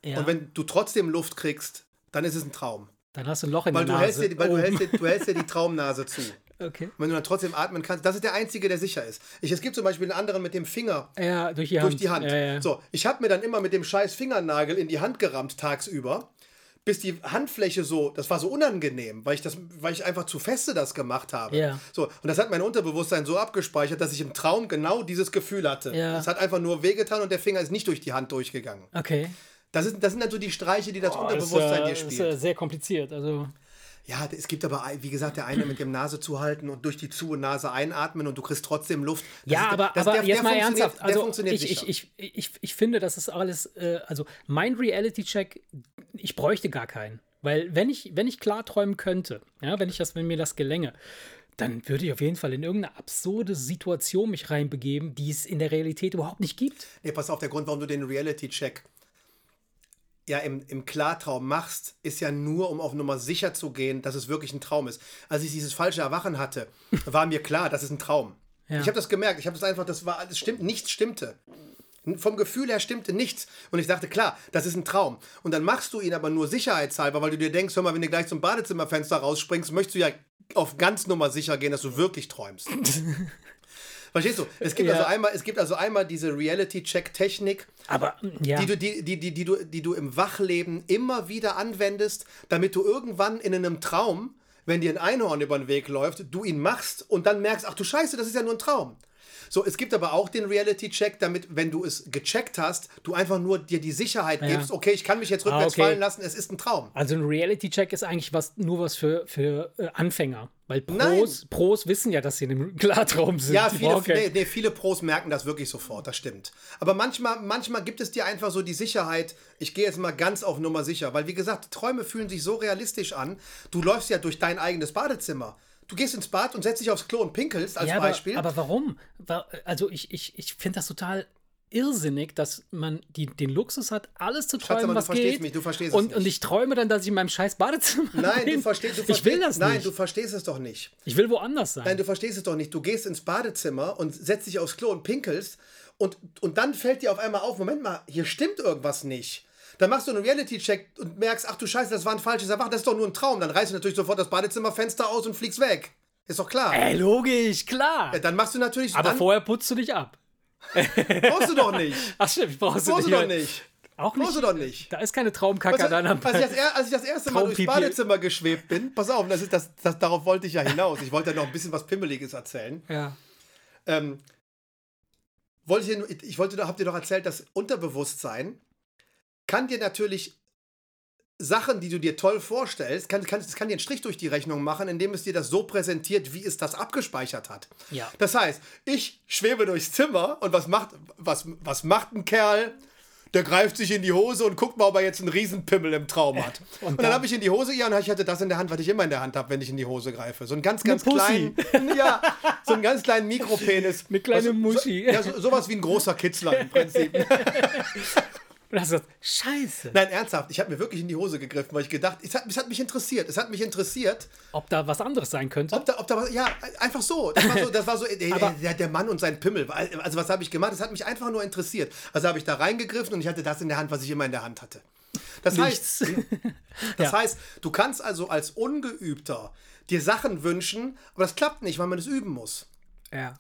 ja. Und wenn du trotzdem Luft kriegst, dann ist es ein Traum. dann hast du ein Loch in Weil, der du hältst, Nase. dir, weil du, hältst dir, du hältst dir die Traumnase zu. Okay. Wenn du dann trotzdem atmen kannst, das ist der einzige, der sicher ist. Ich, es gibt zum Beispiel einen anderen mit dem Finger Ja, durch die Hand. durch die Hand. Ja, ja. So, ich habe mir dann immer mit dem scheiß Fingernagel in die Hand gerammt tagsüber, bis die Handfläche so, das war so unangenehm, weil ich das, weil ich einfach zu feste das gemacht habe. Ja. So, und das hat mein Unterbewusstsein so abgespeichert, dass ich im Traum genau dieses Gefühl hatte. Ja. Es hat einfach nur wehgetan und der Finger ist nicht durch die Hand durchgegangen. Okay. Das, ist, das sind dann so die Streiche, die das Oh, das Unterbewusstsein äh, dir ist, spielt. äh, sehr kompliziert. Also, Ja, es gibt aber, wie gesagt, der eine mit dem Nase zuhalten und durch die zu Nase einatmen und du kriegst trotzdem Luft. Das ja, aber, das- aber der- jetzt der mal funktioniert- ernsthaft. Der Also, ich, ich, ich, ich, ich finde, das ist alles, äh, also mein Reality-Check, ich bräuchte gar keinen. Weil wenn ich, wenn ich klar träumen könnte, ja, wenn ich das, wenn mir das gelänge, dann würde ich auf jeden Fall in irgendeine absurde Situation mich reinbegeben, die es in der Realität überhaupt nicht gibt. Nee, pass auf, der Grund, warum du den Reality-Check ja im, im Klartraum machst, ist ja nur, um auf Nummer sicher zu gehen, dass es wirklich ein Traum ist. Als ich dieses falsche Erwachen hatte, war mir klar, das ist ein Traum. Ja. Ich habe das gemerkt. Ich habe das einfach, das war, das stimmt, nichts stimmte. Vom Gefühl her stimmte nichts. Und ich dachte, klar, das ist ein Traum. Und dann machst du ihn aber nur sicherheitshalber, weil du dir denkst, hör mal, wenn du gleich zum Badezimmerfenster rausspringst, möchtest du ja auf ganz Nummer sicher gehen, dass du wirklich träumst. Verstehst du? Es gibt, Ja. also einmal, es gibt also einmal diese Reality-Check-Technik, ja, die, du, die, die, die, die, du, die du im Wachleben immer wieder anwendest, damit du irgendwann in einem Traum, wenn dir ein Einhorn über den Weg läuft, du ihn machst und dann merkst, ach du Scheiße, das ist ja nur ein Traum. So, es gibt aber auch den Reality-Check, damit, wenn du es gecheckt hast, du einfach nur dir die Sicherheit Ja. gibst, okay, ich kann mich jetzt Ah, rückwärts okay. fallen lassen, es ist ein Traum. also ein Reality-Check ist eigentlich was, nur was für, für äh, Anfänger. Weil Nein. Pros, Pros wissen ja, dass sie in einem Klartraum sind. Ja, viele, kein- nee, nee, viele Pros merken das wirklich sofort, das stimmt. Aber manchmal, manchmal gibt es dir einfach so die Sicherheit, ich gehe jetzt mal ganz auf Nummer sicher, weil wie gesagt, Träume fühlen sich so realistisch an. Du läufst ja durch dein eigenes Badezimmer. Du gehst ins Bad und setzt dich aufs Klo und pinkelst als ja, aber, Beispiel. aber warum? Wa- Also ich, ich, ich finde das total irrsinnig, dass man die, den Luxus hat, alles zu träumen, aber du was verstehst geht. mich, du verstehst es und, nicht. und ich träume dann, dass ich in meinem scheiß Badezimmer nein, bin. du verstehst, du Ich verstehst, will das nein, nicht. du verstehst es doch nicht. ich will woanders sein. Nein, du verstehst es doch nicht. Du gehst ins Badezimmer und setzt dich aufs Klo und pinkelst und, und dann fällt dir auf einmal auf, Moment mal, hier stimmt irgendwas nicht. Dann machst du einen Reality-Check und merkst, ach du Scheiße, das war ein falsches Erwachen, das ist doch nur ein Traum. Dann reißt du natürlich sofort das Badezimmerfenster aus und fliegst weg. Ist doch klar. Ey, logisch, klar. Ja, dann machst du natürlich, aber dann vorher putzt du dich ab. brauchst du doch nicht. Ach stimmt, brauchst du Brauchst du nicht. doch nicht. Auch nicht. Brauchst du doch nicht. Da ist keine Traumkacke Also, dann am als, ich das, als ich das erste Mal durchs. Badezimmer geschwebt bin, pass auf, das ist das, das, darauf wollte ich ja hinaus. Ich wollte ja noch ein bisschen was Pimmeliges erzählen. Ja. Ähm, wollte ich, dir- ich wollte, habt ihr doch erzählt, das Unterbewusstsein kann dir natürlich Sachen, die du dir toll vorstellst, kann, kann, es kann dir einen Strich durch die Rechnung machen, indem es dir das so präsentiert, wie es das abgespeichert hat. Ja. Das heißt, ich schwebe durchs Zimmer und was macht, was, was macht ein Kerl? Der greift sich in die Hose und guckt mal, ob er jetzt einen Riesenpimmel im Traum hat. Und, Und dann dann- habe ich in die Hose, ja, und ich hatte das in der Hand, was ich immer in der Hand habe, wenn ich in die Hose greife. So einen ganz, ganz kleinen, ja, so einen ganz kleinen Mikropenis. Eine kleine Was- Muschi. So, ja, so, sowas wie ein großer Kitzler im Prinzip. Und hast gesagt, scheiße. Nein, ernsthaft, ich habe mir wirklich in die Hose gegriffen, weil ich gedacht, es hat, es hat mich interessiert. Es hat mich interessiert, Ob da was anderes sein könnte? ob da, ob da was, ja, einfach so. Das war so, das war so äh, der, der Mann und sein Pimmel. Also, was habe ich gemacht? Es hat mich einfach nur interessiert. Also habe ich da reingegriffen und ich hatte das in der Hand, was ich immer in der Hand hatte. Das heißt, Nichts. das Ja. heißt, du kannst also als Ungeübter dir Sachen wünschen, aber das klappt nicht, weil man es üben muss. ja.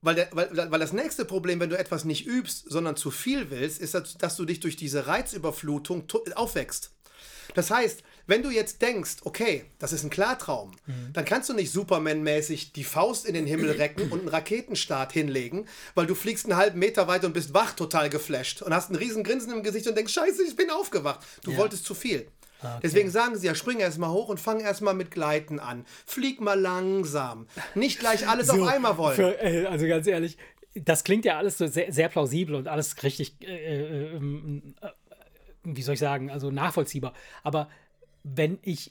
Weil, der, weil, weil das nächste Problem, wenn du etwas nicht übst, sondern zu viel willst, ist, dass, dass du dich durch diese Reizüberflutung aufwächst. Das heißt, wenn du jetzt denkst, okay, das ist ein Klartraum, dann kannst du nicht Superman-mäßig die Faust in den Himmel recken und einen Raketenstart hinlegen, weil du fliegst einen halben Meter weit und bist wach total geflasht und hast einen riesen Grinsen im Gesicht und denkst, scheiße, ich bin aufgewacht. Du wolltest zu viel. Deswegen sagen sie ja, spring erst mal hoch und fang erst mal mit Gleiten an. Flieg mal langsam. Nicht gleich alles auf einmal wollen. Für, äh, also ganz ehrlich, das klingt ja alles so sehr, sehr plausibel und alles richtig, äh, äh, ähm, äh, wie soll ich sagen, also nachvollziehbar. Aber wenn ich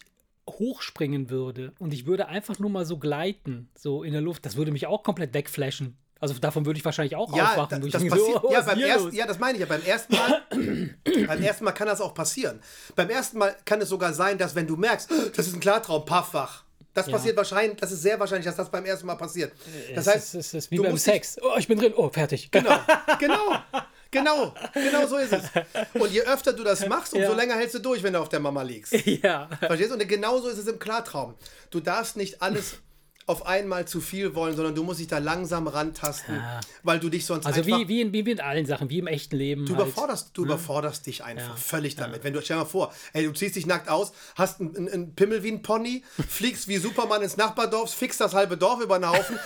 hochspringen würde und ich würde einfach nur mal so gleiten, so in der Luft, das würde mich auch komplett wegflashen. Also davon würde ich wahrscheinlich auch Ja, aufwachen. da, das denke so, oh, ja, beim ersten, ja, das meine ich ja. Beim ersten Mal, beim ersten Mal kann das auch passieren. Beim ersten Mal kann es sogar sein, dass wenn du merkst, das ist ein Klartraum, paff wach. Das Ja. passiert wahrscheinlich, das ist sehr wahrscheinlich, dass das beim ersten Mal passiert. Das es heißt, ist, es ist wie du beim Sex. Oh, ich bin drin. Oh, fertig. Genau, genau, genau, genau so ist es. Und je öfter du das machst, umso Ja. länger hältst du durch, wenn du auf der Mama liegst. ja. Verstehst du? Und genauso ist es im Klartraum. Du darfst nicht alles auf einmal zu viel wollen, sondern du musst dich da langsam rantasten, Ja. weil du dich sonst Also einfach... wie, wie, in, wie in allen Sachen, wie im echten Leben. Du halt. überforderst, du überforderst dich einfach völlig damit. Wenn du, stell dir mal vor, ey, du ziehst dich nackt aus, hast einen, einen Pimmel wie ein Pony, fliegst wie Superman ins Nachbardorf, fixst das halbe Dorf über den Haufen.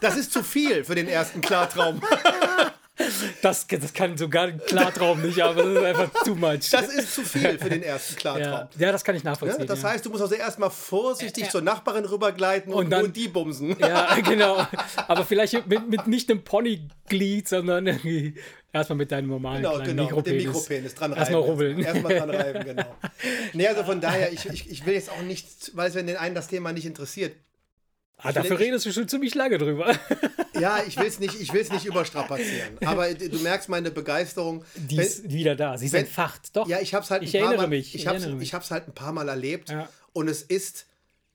Das ist zu viel für den ersten Klartraum. Das, das kann sogar ein Klartraum nicht, aber das ist einfach too much. Das ist zu viel für den ersten Klartraum. ja. ja, das kann ich nachvollziehen. Das ja. heißt, du musst also erstmal vorsichtig zur Nachbarin rübergleiten und, Und dann- nur die bumsen. Ja, genau. Aber vielleicht mit, mit nicht einem Ponyglied, sondern irgendwie erstmal mit deinem normalen Genau, kleinen genau, mit dem Mikropenis. Mikropenis dran reiben. Erstmal rubbeln. Erstmal dran reiben, genau. Nee, also von daher, ich, ich, ich will jetzt auch nicht, weil es wenn den einen das Thema nicht interessiert, Ah, dafür will- redest du schon ziemlich lange drüber. Ja, ich will es nicht, ich will's nicht überstrapazieren. Aber du merkst meine Begeisterung. Die Wenn- ist wieder da. Sie ist wenn- entfacht. Doch. Ja, ich habe es halt Ich ein paar erinnere Mal, mich, Ich ich mich. ich hab's halt ein paar Mal erlebt Ja. und es ist,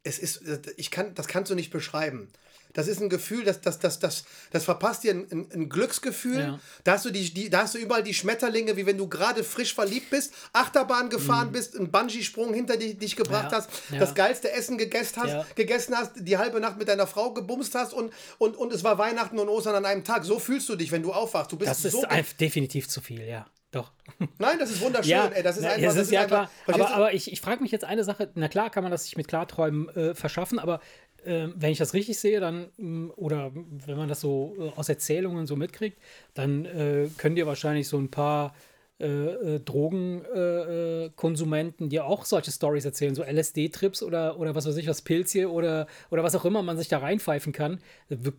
es ist, ich kann, das kannst du nicht beschreiben. Das ist ein Gefühl, das, das, das, das, das verpasst dir ein, ein, ein Glücksgefühl. Ja. Da, hast du die, die, da hast du überall die Schmetterlinge, wie wenn du gerade frisch verliebt bist, Achterbahn gefahren bist, einen Bungee-Sprung hinter dich, dich gebracht Mhm. Ja. hast, Ja. das geilste Essen gegessen hast, gegessen hast, die halbe Nacht mit deiner Frau gebumst hast und, und, und es war Weihnachten und Ostern an einem Tag. So fühlst du dich, wenn du aufwachst. Du bist das ist so einfach definitiv zu viel, ja. Doch. Nein, das ist wunderschön. Ja, ey, das ist na, einfach, das ist ja einfach- klar. Aber, aber ich, ich frage mich jetzt eine Sache. Na klar kann man das sich mit Klarträumen äh, verschaffen, aber äh, wenn ich das richtig sehe, dann, mh, oder wenn man das so äh, aus Erzählungen so mitkriegt, dann äh, können dir wahrscheinlich so ein paar äh, äh, Drogenkonsumenten äh, dir auch solche Stories erzählen, so LSD-Trips oder, oder was weiß ich, was Pilz hier oder, oder was auch immer man sich da reinpfeifen kann,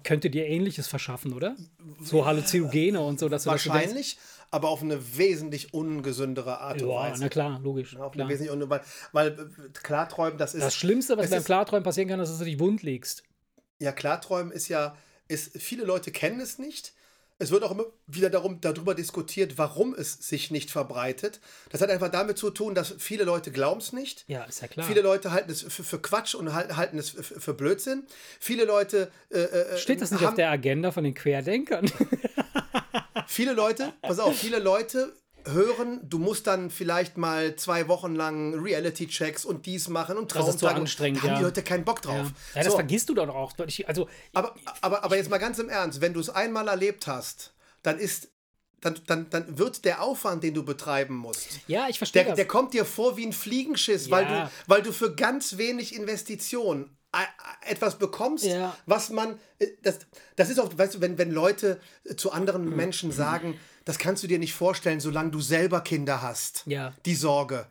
könnte dir ähnliches verschaffen, oder? So Halluzinogene und so, dass du das so denkst. Aber auf eine wesentlich ungesündere Art und Ja, Weise. na klar, logisch. Auf klar. eine wesentlich un weil, weil äh, Klarträumen, das ist. Das Schlimmste, was beim Klarträumen passieren kann, ist, dass du dich wund legst. Ja, Klarträumen ist ja, ist, viele Leute kennen es nicht. Es wird auch immer wieder darum, darüber diskutiert, warum es sich nicht verbreitet. Das hat einfach damit zu tun, dass viele Leute glauben es nicht. Ja, ist ja klar. Viele Leute halten es für, für Quatsch und halten, es für, für Blödsinn. Viele Leute. Äh, äh, Steht das nicht haben, auf der Agenda von den Querdenkern? Viele Leute, pass auf, viele Leute hören, du musst dann vielleicht mal zwei Wochen lang Reality-Checks und dies machen und Das ist so Traumtage. anstrengend, da haben die Leute keinen Bock drauf. ja. ja, das so, vergisst du doch auch. Also, aber, aber, aber jetzt mal ganz im Ernst, wenn du es einmal erlebt hast, dann ist, dann, dann, dann wird der Aufwand, den du betreiben musst, ja, ich verstehe der, das. der kommt dir vor wie ein Fliegenschiss, weil, Ja. du, weil du für ganz wenig Investition etwas bekommst, Ja. was man, äh, das, das ist auch, weißt du, wenn, wenn Leute zu anderen Mhm. Menschen sagen, das kannst du dir nicht vorstellen, solange du selber Kinder hast. Ja. Die Sorge.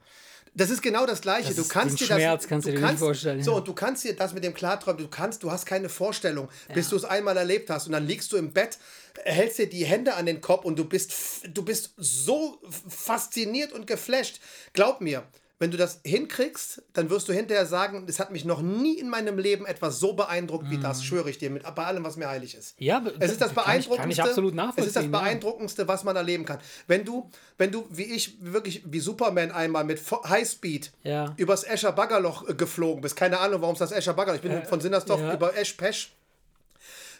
Das ist genau das Gleiche. Das du kannst dir das, Schmerz kannst du dir nicht vorstellen, So, ja. und du kannst dir das mit dem Klarträumen, du kannst, du hast keine Vorstellung, bis du es einmal erlebt hast und dann liegst du im Bett, hältst dir die Hände an den Kopf und du bist, du bist so fasziniert und geflasht. Glaub mir, wenn du das hinkriegst, dann wirst du hinterher sagen, es hat mich noch nie in meinem Leben etwas so beeindruckt wie das, schwöre ich dir, mit, bei allem, was mir heilig ist. Ja, es ist das kann ich- kann ich beeindruckendste. absolut Es ist das nachvollziehen, beeindruckendste, was man erleben kann. Wenn du, wenn du wie ich wirklich wie Superman einmal mit Highspeed Ja. übers Escher Baggerloch äh, geflogen bist, keine Ahnung, warum es das Escher Baggerloch. Ich bin von Sinnersdorf ja. über Esch Pesch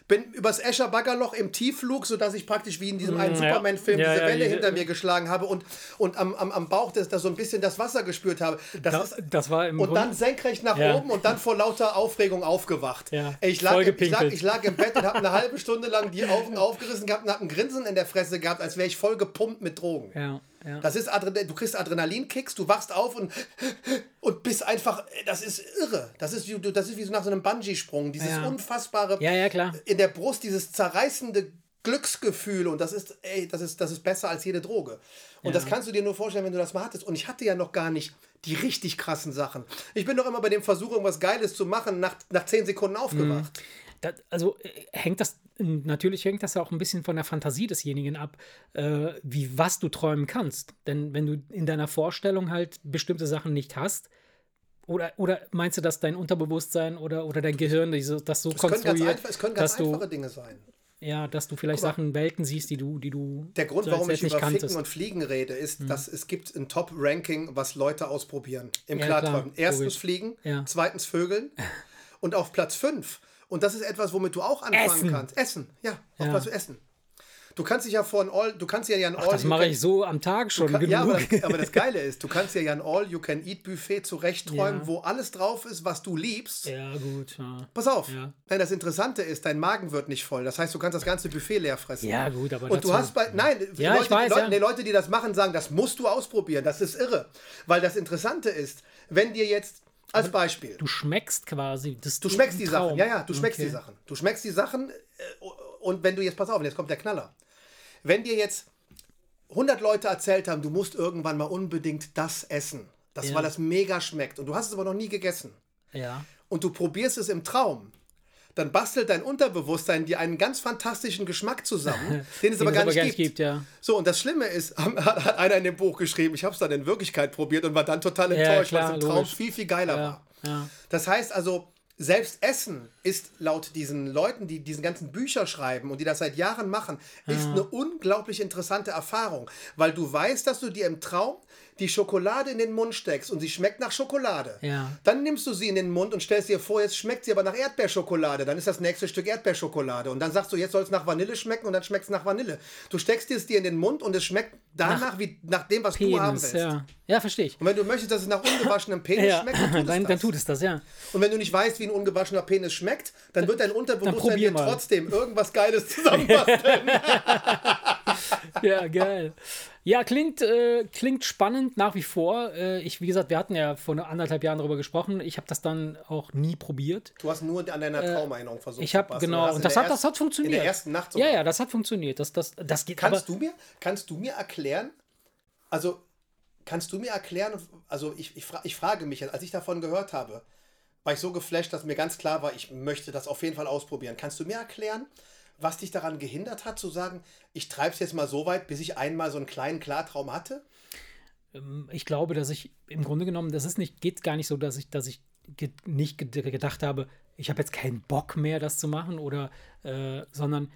bin übers Escher Baggerloch im Tiefflug, sodass ich praktisch wie in diesem einen Mm, ja. Superman-Film Ja, diese ja, Welle diese- hinter mir geschlagen habe und, und am, am, am Bauch das, da so ein bisschen das Wasser gespürt habe. Das Da- ist, das war im und Grunde- dann senkrecht nach Ja. oben und dann vor lauter Aufregung aufgewacht. Ja, ich, lag, ich, lag, ich lag im Bett und habe eine halbe Stunde lang die Augen aufgerissen gehabt und habe ein Grinsen in der Fresse gehabt, als wäre ich voll gepumpt mit Drogen. ja, ja. Das ist Adren du kriegst Adrenalinkicks, du wachst auf und, und bist einfach, das ist irre. Das ist wie, das ist wie so nach so einem Bungee-Sprung. Dieses Ja. unfassbare, Ja, ja, klar. in der Brust, dieses zerreißende Glücksgefühl und das ist, ey, das ist, das ist besser als jede Droge. Und das kannst du dir nur vorstellen, wenn du das mal hattest. Und ich hatte ja noch gar nicht die richtig krassen Sachen. Ich bin doch immer bei dem Versuch, irgendwas Geiles zu machen, nach, nach zehn Sekunden aufgewacht. Das, also äh, hängt das, natürlich hängt das ja auch ein bisschen von der Fantasie desjenigen ab, äh, wie was du träumen kannst. Denn wenn du in deiner Vorstellung halt bestimmte Sachen nicht hast, oder, oder meinst du, dass dein Unterbewusstsein oder, oder dein Gehirn diese, das so Es konstruiert, einfach, es können ganz dass du, einfache Dinge sein. ja, dass du vielleicht mal. Sachen, Welten siehst, die du, die du Der Grund, warum ich über Ficken kanntest. und Fliegen rede, ist, dass es gibt ein Top-Ranking, was Leute ausprobieren im Ja, Klarträumen. klar, Erstens. Fliegen, Ja. zweitens Vögeln und auf Platz 5. Und das ist etwas, womit du auch anfangen Essen. kannst. Essen, ja, auf Ja. Platz Essen. Du kannst dich ja vor ein All, du kannst ja ja ein All. Das you mache ich so am Tag schon Ka- genug. Ja, aber das, aber das Geile ist, du kannst ja ja ein All-You-Can-Eat-Buffet zurechtträumen, Ja. wo alles drauf ist, was du liebst. ja, gut. Ja. Pass auf, Ja. nein, das Interessante ist, dein Magen wird nicht voll. Das heißt, du kannst das ganze Buffet leer fressen. Ja, gut, aber Und du hast bei, nein, Ja, Leute, ich weiß, Leute, die Leute, die das machen, sagen, das musst du ausprobieren. Das ist irre. Weil das Interessante ist, wenn dir jetzt, als Beispiel, Du schmeckst quasi. Das du schmeckst die. Sachen, ja, ja, du schmeckst Okay. die Sachen. Du schmeckst die Sachen äh, und wenn du jetzt, pass auf, jetzt kommt der Knaller. Wenn dir jetzt 100 Leute erzählt haben, du musst irgendwann mal unbedingt das essen, das, Ja. weil das mega schmeckt und du hast es aber noch nie gegessen Ja. und du probierst es im Traum, dann bastelt dein Unterbewusstsein dir einen ganz fantastischen Geschmack zusammen, den es aber gar nicht gibt. ja. So, und das Schlimme ist, hat, einer in dem Buch geschrieben, ich habe es dann in Wirklichkeit probiert und war dann total Ja, enttäuscht, klar, weil es im Traum logisch. viel, viel geiler Ja, war. ja. Das heißt also, selbst Essen ist laut diesen Leuten, die diesen ganzen Bücher schreiben und die das seit Jahren machen, ist eine unglaublich interessante Erfahrung, weil du weißt, dass du dir im Traum die Schokolade in den Mund steckst und sie schmeckt nach Schokolade. Ja. Dann nimmst du sie in den Mund und stellst dir vor, jetzt schmeckt sie aber nach Erdbeerschokolade. Dann ist das nächste Stück Erdbeerschokolade. Und dann sagst du, jetzt soll es nach Vanille schmecken und dann schmeckt es nach Vanille. Du steckst es dir in den Mund und es schmeckt danach wie nach dem, was du haben Penis, willst. ja. Ja, verstehe ich. Und wenn du möchtest, dass es nach ungewaschenem Penis Ja, schmeckt, dann tut es dann, das. dann tut es das, ja. Und wenn du nicht weißt, wie ein ungewaschener Penis schmeckt, dann wird dein Unterbewusstsein dir trotzdem irgendwas Geiles zusammenbasteln. Ja, geil. Ja, klingt, äh, klingt spannend nach wie vor. Äh, ich, wie gesagt, wir hatten ja vor anderthalb Jahren darüber gesprochen. Ich habe das dann auch nie probiert. Du hast nur an deiner Traumerinnerung versucht Äh, Ich habe genau, und das hat, das hat ersten- funktioniert. In der ersten Nacht Ja, sogar. ja, das hat funktioniert. Das, das, das geht. Kannst aber, du mir, kannst du mir erklären, also kannst du mir erklären, also ich, ich, fra ich frage mich, als ich davon gehört habe, war ich so geflasht, dass mir ganz klar war, ich möchte das auf jeden Fall ausprobieren. Kannst du mir erklären, was dich daran gehindert hat, zu sagen, ich treibe es jetzt mal so weit, bis ich einmal so einen kleinen Klartraum hatte? ich glaube, dass ich im Grunde genommen, das ist nicht, geht gar nicht so, dass ich, dass ich nicht ge gedacht habe, ich habe jetzt keinen Bock mehr, das zu machen, oder äh, sondern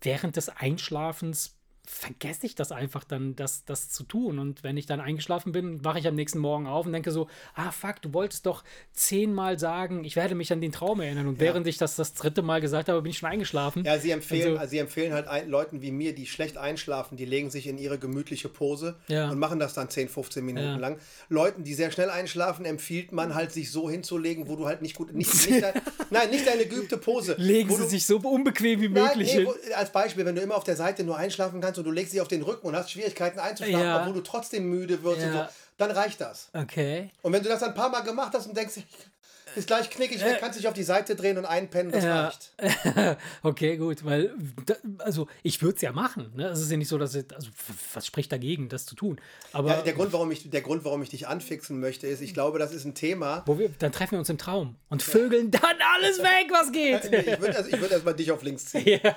während des Einschlafens vergesse ich das einfach dann, das, das zu tun. Und wenn ich dann eingeschlafen bin, wache ich am nächsten Morgen auf und denke so, ah fuck, du wolltest doch zehnmal sagen, ich werde mich an den Traum erinnern. Und während ich das das dritte Mal gesagt habe, bin ich schon eingeschlafen. Ja, sie empfehlen, Also- also, sie empfehlen halt Leuten wie mir, die schlecht einschlafen, die legen sich in ihre gemütliche Pose Ja. und machen das dann 10, 15 Minuten Ja. lang. Leuten, die sehr schnell einschlafen, empfiehlt man halt, sich so hinzulegen, wo du halt nicht gut, nicht, nicht dein, nein, nicht deine geübte Pose. Legen wo sie du, sich so unbequem wie Nein, möglich nee, hin. wo, als Beispiel, wenn du immer auf der Seite nur einschlafen kannst und du legst dich auf den Rücken und hast Schwierigkeiten einzuschlafen, Ja. obwohl du trotzdem müde wirst und Ja. so, dann reicht das. Okay. Und wenn du das ein paar Mal gemacht hast und denkst, ist gleich knickig, weg, kannst dich auf die Seite drehen und einpennen, das Äh. Ja. reicht. okay, gut, weil, also ich würde es ja machen. Ne? Es ist ja nicht so, dass ich, also was spricht dagegen, das zu tun? Aber Ja, der, Grund, warum ich, der Grund, warum ich dich anfixen möchte, ist, ich glaube, das ist ein Thema. wo wir, dann treffen wir uns im Traum und vögeln dann alles weg, was geht. Ich würde also, ich würd erstmal dich auf links ziehen.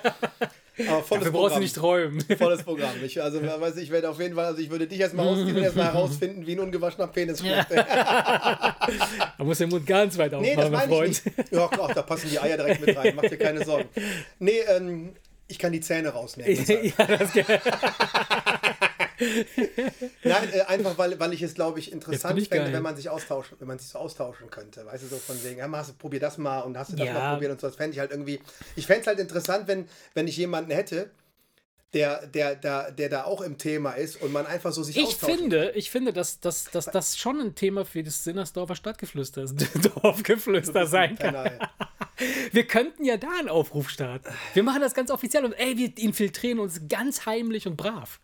Aber volles brauchen Programm. nicht träumen. Volles Programm. Ich, also, weiß ich, werde auf jeden Fall, also ich würde dich erstmal ausziehen und erstmal herausfinden, wie ein ungewaschener Penis schmeckt. Man muss den Mund ganz weit Nee, das aufmachen, mein meine ich Freund. nicht. Ja, ach, da passen die Eier direkt mit rein. Mach dir keine Sorgen. Nee, ähm, ich kann die Zähne rausnehmen. ja, das. Nein, äh, einfach weil, weil ich es, glaube ich, interessant ich fände, geil. wenn man sich austauschen, wenn man sich so austauschen könnte. Weißt du, so von wegen, ja, machst, probier das mal und hast du das Ja. mal probiert und so. Das fände ich halt irgendwie. Ich fände es halt interessant, wenn, wenn ich jemanden hätte, der, der, der, der da auch im Thema ist und man einfach so sich Ich austauschen finde, ich finde, dass, dass, dass das schon ein Thema für das Sinnersdorfer Stadtgeflüster, Dorfgeflüster sein kann. Wir könnten ja da einen Aufruf starten. Wir machen das ganz offiziell und ey, wir infiltrieren uns ganz heimlich und brav.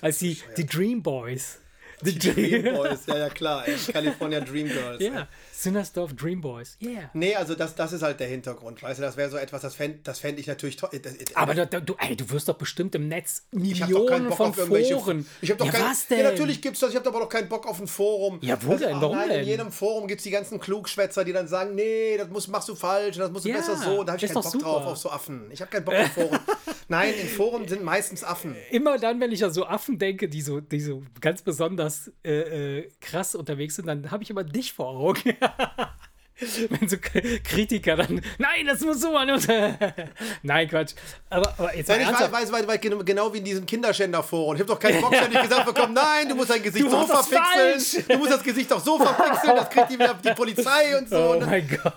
Als die, die Dream Boys. The Dream Boys, ja, ja, klar. Ey. California Dream Girls. Ja, Sinnersdorf Dream Boys. Yeah. Nee, also das, das ist halt der Hintergrund. Weißt du, das wäre so etwas, das fände das fänd ich natürlich toll. Aber da, da, du, ey, du wirst doch bestimmt im Netz Ich habe doch keinen Millionen Bock von auf irgendwelche. Foren. Ich habe doch ja, kein, was denn? Ja, natürlich gibt's das. Ich habe aber doch keinen Bock auf ein Forum. Ja, wo das, denn? Warum nein, denn? In jedem Forum gibt es die ganzen Klugschwätzer, die dann sagen, nee, das muss, machst du falsch, und das musst du Ja, besser so. Da habe ich keinen doch Bock drauf, super. auf so Affen. Ich habe keinen Bock auf Foren. nein, in Foren sind meistens Affen. Immer dann, wenn ich an so Affen denke, die so, die so ganz besonders äh, äh, krass unterwegs sind, dann habe ich immer dich vor Augen. wenn so Kritiker dann, nein, das muss so machen. nein, Quatsch. Aber, aber jetzt mal Nein, ich ernsthaft. weiß, weiß, weiß, genau- genau wie in diesem Kinderschänder-Forum. Ich habe doch keinen Bock, wenn ich gesagt bekomme, nein, du musst dein Gesicht Du so verpixeln. falsch. Du musst das Gesicht doch so verpixeln, das kriegt die, wieder die Polizei und so. Oh ne? mein Gott.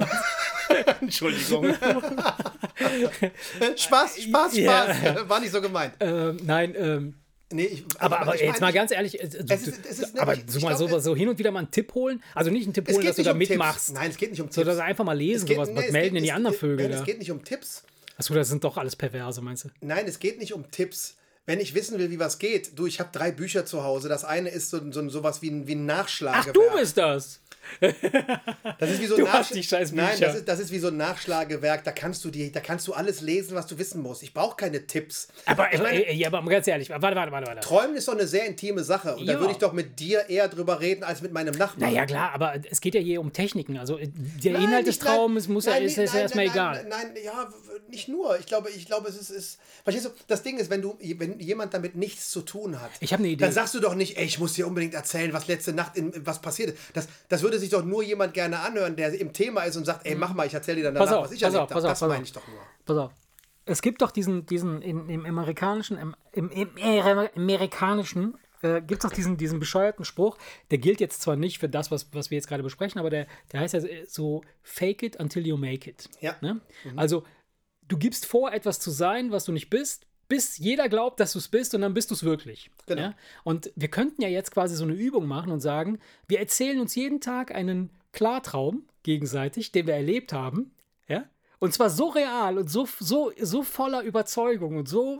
Entschuldigung. Spaß, Spaß, Spaß. Ja. War nicht so gemeint. Ähm, nein, ähm, Nee, ich, aber, ich, aber ich jetzt mein, mal ganz ehrlich, äh, du, Es ist- es ist aber so mal so, so hin und wieder mal einen Tipp holen. Also nicht einen Tipp holen, dass du da um Tipps. mitmachst. Nein, es geht nicht um Tipps. So, er einfach mal lesen, Es geht- sowas, nee, was melden in die anderen Vögel nein, da. Es geht nicht um Tipps. Achso, das sind doch alles Perverse, meinst du? Nein, es geht nicht um Tipps. Wenn ich wissen will, wie was geht, du, ich habe drei Bücher zu Hause. Das eine ist so, so sowas wie ein, wie ein Ach, Nachschlagewerk. du bist das. Das ist wie so ein scheiß Nein, das ist, das ist wie so ein Nachschlagewerk. Da kannst du die, da kannst du alles lesen, was du wissen musst. Ich brauche keine Tipps. Aber, ich meine, äh, ja, aber ganz ehrlich, warte, warte, warte, warte. Träumen ist doch eine sehr intime Sache. Und da Ja. würde ich doch mit dir eher drüber reden als mit meinem Nachbarn. Naja, klar, aber es geht ja hier um Techniken. Also äh, der Nein, Inhalt des Traumes muss ja, nein, ist, nicht- ist ja nein, erstmal nein, egal. Nein, nein, ja, nicht nur. Ich glaube, ich glaube, es ist, ist. Verstehst du, das Ding ist, wenn du, wenn jemand damit nichts zu tun hat, Ich eine Idee. dann sagst du doch nicht, ey, ich muss dir unbedingt erzählen, was letzte Nacht in was passiert ist. Das, das würde sich doch nur jemand gerne anhören, der im Thema ist und sagt, ey, mach mal, ich erzähle dir danach, Pass auf, was ich pass erlebt auf, habe. pass auf, Das pass meine auf. ich doch nur. Pass auf. Es gibt doch diesen, diesen in, im amerikanischen, im, im, im, im amerikanischen, äh, gibt es doch diesen, diesen bescheuerten Spruch, der gilt jetzt zwar nicht für das, was, was wir jetzt gerade besprechen, aber der, der heißt ja so, fake it until you make it. Ja. Ne? Also, du gibst vor, etwas zu sein, was du nicht bist, bis jeder glaubt, dass du es bist und dann bist du es wirklich. Genau. Ja? Und wir könnten ja jetzt quasi so eine Übung machen und sagen, wir erzählen uns jeden Tag einen Klartraum gegenseitig, den wir erlebt haben. Ja? Und zwar so real und so, so, so voller Überzeugung und so,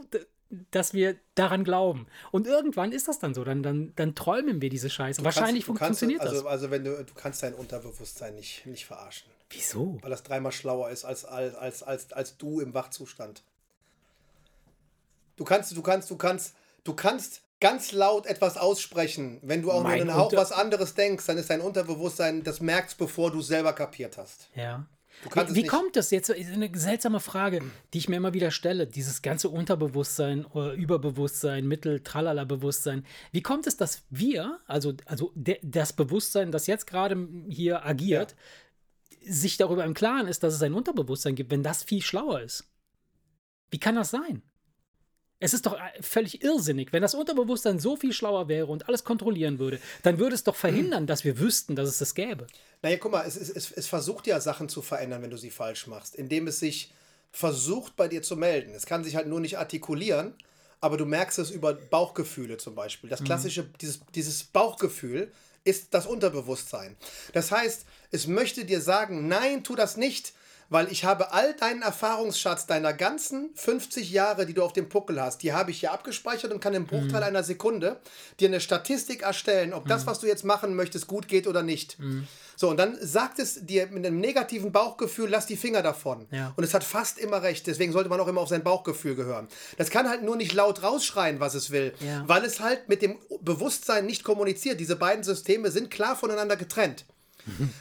dass wir daran glauben. Und irgendwann ist das dann so. Dann, dann, dann träumen wir diese Scheiße. Wahrscheinlich du kannst, funktioniert also, das. Also wenn du, du kannst dein Unterbewusstsein nicht, nicht verarschen. Wieso? Weil das dreimal schlauer ist als, als, als, als, als du im Wachzustand. Du kannst, du kannst, du kannst, du kannst ganz laut etwas aussprechen. Wenn du auch Mein nur einen Hauch Unter- was anderes denkst, dann ist dein Unterbewusstsein, das merkst, bevor du es selber kapiert hast. Ja. Wie, wie kommt das jetzt? Ist eine seltsame Frage, die ich mir immer wieder stelle. Dieses ganze Unterbewusstsein, oder Überbewusstsein, Mittel, Tralala-Bewusstsein. Wie kommt es, dass wir, also, also de, das Bewusstsein, das jetzt gerade hier agiert, sich darüber im Klaren ist, dass es ein Unterbewusstsein gibt, wenn das viel schlauer ist? Wie kann das sein? Es ist doch äh, völlig irrsinnig. Wenn das Unterbewusstsein so viel schlauer wäre und alles kontrollieren würde, dann würde es doch verhindern, dass wir wüssten, dass es das gäbe. Naja, guck mal, es, es, es, versucht ja Sachen zu verändern, wenn du sie falsch machst, indem es sich versucht, bei dir zu melden. Es kann sich halt nur nicht artikulieren, aber du merkst es über Bauchgefühle zum Beispiel. Das klassische, dieses, dieses Bauchgefühl ist das Unterbewusstsein. Das heißt, es möchte dir sagen, nein, tu das nicht, weil ich habe all deinen Erfahrungsschatz deiner ganzen 50 Jahre, die du auf dem Puckel hast, die habe ich hier abgespeichert und kann im Bruchteil einer Sekunde dir eine Statistik erstellen, ob das, was du jetzt machen möchtest, gut geht oder nicht. So, und dann sagt es dir mit einem negativen Bauchgefühl, lass die Finger davon. Ja. Und es hat fast immer recht. Deswegen sollte man auch immer auf sein Bauchgefühl gehören. Das kann halt nur nicht laut rausschreien, was es will, Ja. weil es halt mit dem Bewusstsein nicht kommuniziert. Diese beiden Systeme sind klar voneinander getrennt.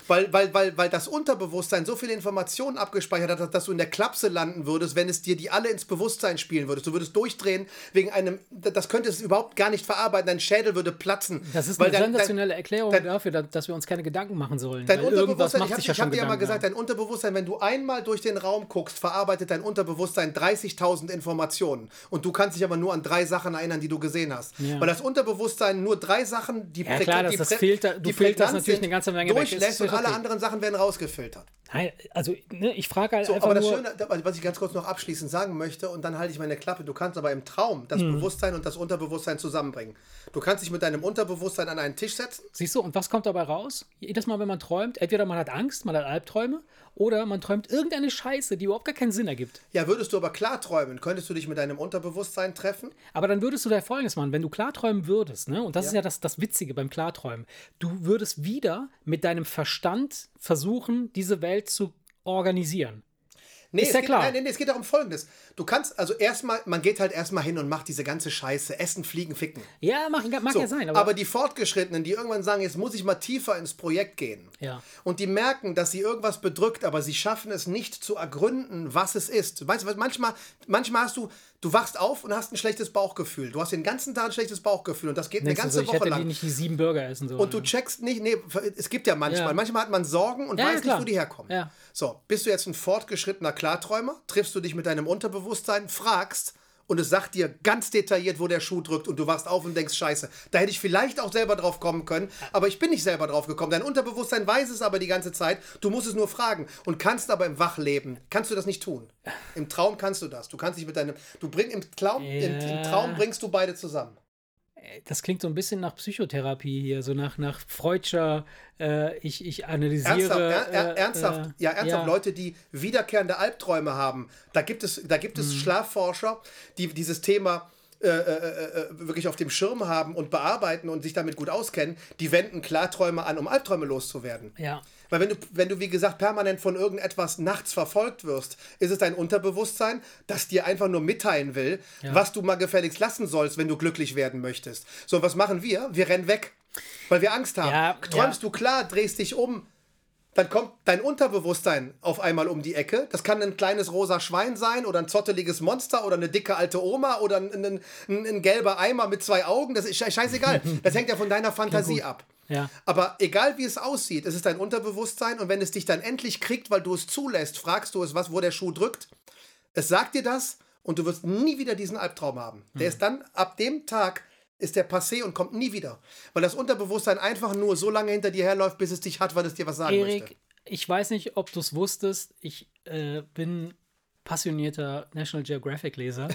Weil, weil, weil, weil das Unterbewusstsein so viele Informationen abgespeichert hat, dass du in der Klapse landen würdest, wenn es dir die alle ins Bewusstsein spielen würdest. Du würdest durchdrehen wegen einem, das könnte es überhaupt gar nicht verarbeiten, dein Schädel würde platzen. Das ist eine dein- sensationelle Erklärung dein- dafür, da- dass wir uns keine Gedanken machen sollen. Dein Unterbewusstsein, ich habe ja hab dir ja mal gesagt, dein Unterbewusstsein, wenn du einmal durch den Raum guckst, verarbeitet dein Unterbewusstsein 30.000 Informationen. Und du kannst dich aber nur an drei Sachen erinnern, die du gesehen hast. Ja. Weil das Unterbewusstsein nur drei Sachen, die Ja, klar, das- die das prä- filter- du filterst prägnant natürlich eine ganze Menge weg. Das durchlässt ist und alle okay. anderen Sachen werden rausgefiltert. Nein, also ne, ich frage halt So, einfach aber das nur. Schöne, was ich ganz kurz noch abschließend sagen möchte, und dann halte ich meine Klappe, du kannst aber im Traum das Mhm. Bewusstsein und das Unterbewusstsein zusammenbringen. Du kannst dich mit deinem Unterbewusstsein an einen Tisch setzen Siehst du, und was kommt dabei raus? Jedes Mal, wenn man träumt, entweder man hat Angst, man hat Albträume, oder man träumt irgendeine Scheiße, die überhaupt gar keinen Sinn ergibt. Ja, würdest du aber klar träumen, könntest du dich mit deinem Unterbewusstsein treffen? Aber dann würdest du da Folgendes machen, wenn du klarträumen würdest, ne? und das Ja. ist ja das, das Witzige beim Klarträumen, du würdest wieder mit deinem Verstand versuchen, diese Welt zu organisieren. Nee, Ist ja geht, klar. Nein, nein, es geht darum Folgendes. Du kannst, also erstmal, man geht halt erstmal hin und macht diese ganze Scheiße, essen, fliegen, ficken. Ja, mag, mag So, ja sein, aber, aber, die Fortgeschrittenen, die irgendwann sagen, jetzt muss ich mal tiefer ins Projekt gehen. Ja. Und die merken, dass sie irgendwas bedrückt, aber sie schaffen es nicht zu ergründen, was es ist. Weißt du, manchmal, manchmal hast du, du wachst auf und hast ein schlechtes Bauchgefühl. Du hast den ganzen Tag ein schlechtes Bauchgefühl und das geht eine denkst du ganze so, ich Woche hätte lang. nicht die sieben Burger essen sollen. Und du checkst nicht, nee, es gibt ja manchmal, Ja. manchmal hat man Sorgen und Ja, weiß nicht, wo die herkommen. Ja. So, bist du jetzt ein fortgeschrittener Klarträumer, triffst du dich mit deinem Unterbewusstsein, fragst und es sagt dir ganz detailliert, wo der Schuh drückt und du wachst auf und denkst, scheiße, da hätte ich vielleicht auch selber drauf kommen können, aber ich bin nicht selber drauf gekommen. Dein Unterbewusstsein weiß es aber die ganze Zeit, du musst es nur fragen und kannst aber im Wachleben, kannst du das nicht tun. Im Traum kannst du das. Du kannst dich mit deinem, du bringst im, Traum, im, im. Traum bringst du beide zusammen. Das klingt so ein bisschen nach Psychotherapie hier, so nach, nach Freudscher, äh, ich, ich analysiere. Ernsthaft, er, er, äh, ernsthaft, äh, ja, ernsthaft, ja. Leute, die wiederkehrende Albträume haben. Da gibt es, da gibt Mhm. es Schlafforscher, die dieses Thema äh, äh, äh, wirklich auf dem Schirm haben und bearbeiten und sich damit gut auskennen, die wenden Klarträume an, um Albträume loszuwerden. Ja. Weil wenn du, wenn du, wie gesagt, permanent von irgendetwas nachts verfolgt wirst, ist es dein Unterbewusstsein, das dir einfach nur mitteilen will, was du mal gefälligst lassen sollst, wenn du glücklich werden möchtest. So, was machen wir? Wir rennen weg, weil wir Angst haben. Ja, Träumst ja. du klar, drehst dich um, dann kommt dein Unterbewusstsein auf einmal um die Ecke. Das kann ein kleines rosa Schwein sein oder ein zotteliges Monster oder eine dicke alte Oma oder ein, ein, ein, ein gelber Eimer mit zwei Augen. Das ist sche- scheißegal. Das hängt ja von deiner Fantasie ab. Ja. Aber egal wie es aussieht, es ist dein Unterbewusstsein und wenn es dich dann endlich kriegt, weil du es zulässt, fragst du es, was, wo der Schuh drückt. Es sagt dir das und du wirst nie wieder diesen Albtraum haben. Der ist dann ab dem Tag ist der passé und kommt nie wieder. Weil das Unterbewusstsein einfach nur so lange hinter dir herläuft, bis es dich hat, weil es dir was sagen Erik, möchte. ich weiß nicht, ob du es wusstest. Ich äh, bin passionierter National Geographic Leser.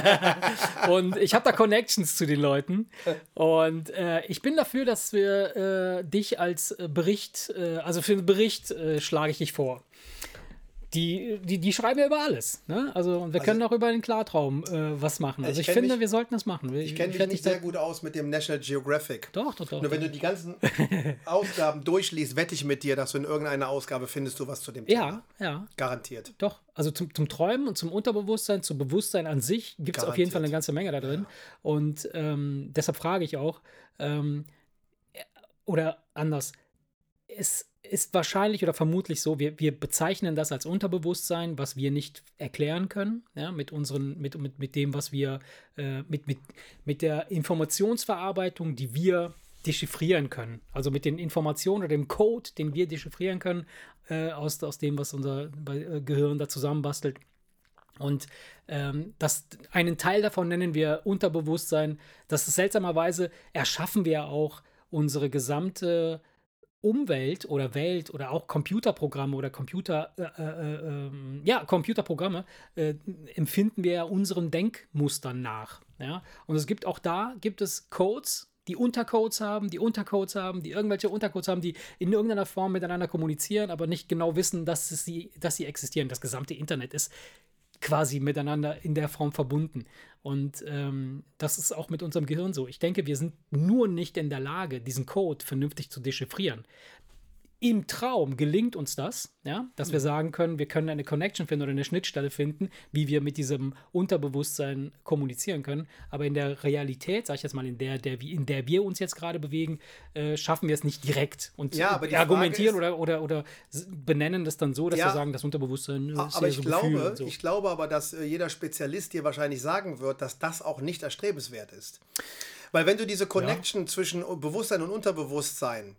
und ich habe da Connections zu den Leuten. Und äh, ich bin dafür, dass wir äh, dich als äh, Bericht, äh, also für einen Bericht äh, schlage ich dich vor. Die, die, die schreiben ja über alles. Ne? Also und wir können auch über den Klartraum äh, was machen. Also Ich ich, finde, mich- wir sollten das machen. Ich kenne mich nicht dich sehr gut aus mit dem National Geographic. Doch, doch, doch. Nur wenn du die ganzen Ausgaben durchliest, wette ich mit dir, dass du in irgendeiner Ausgabe findest du was zu dem Thema. ja, ja. Garantiert. Doch, also zum, zum Träumen und zum Unterbewusstsein, zum Bewusstsein an sich gibt es auf jeden. Fall eine ganze Menge da drin. Und ähm, deshalb frage ich auch, ähm, oder anders, es ist wahrscheinlich oder vermutlich so, wir, wir bezeichnen das als Unterbewusstsein, was wir nicht erklären können, ja, mit unseren, mit, mit, mit dem, was wir, äh, mit, mit, mit der Informationsverarbeitung, die wir dechiffrieren können. Also mit den Informationen oder dem Code, den wir dechiffrieren können, äh, aus, aus dem, was unser äh, Gehirn da zusammenbastelt. Und ähm, das, einen Teil davon nennen wir Unterbewusstsein. Das ist seltsamerweise erschaffen wir auch unsere gesamte Umwelt oder Welt oder auch Computerprogramme oder Computer, äh, äh, ähm, ja, Computerprogramme äh, empfinden wir ja unseren Denkmustern nach. Ja? Und es gibt auch da, gibt es Codes, die Untercodes haben, die Untercodes haben, die irgendwelche Untercodes haben, die in irgendeiner Form miteinander kommunizieren, aber nicht genau wissen, dass, sie, dass sie existieren. Das gesamte Internet ist quasi miteinander in der Form verbunden. Und ähm, das ist auch mit unserem Gehirn so. Ich denke, wir sind nur nicht in der Lage, diesen Code vernünftig zu dechiffrieren. Im Traum gelingt uns das, ja, dass wir sagen können, wir können eine Connection finden oder eine Schnittstelle finden, wie wir mit diesem Unterbewusstsein kommunizieren können. Aber in der Realität, sag ich jetzt mal, in der, der, in der wir uns jetzt gerade bewegen, äh, schaffen wir es nicht direkt und Ja, aber die argumentieren Frage oder, oder, oder benennen das dann so, dass Ja. wir sagen, das Unterbewusstsein ist Aber ja ich so glaube, so. ich glaube aber, dass äh, jeder Spezialist dir wahrscheinlich sagen wird, dass das auch nicht erstrebenswert ist. Weil wenn du diese Connection zwischen Bewusstsein und Unterbewusstsein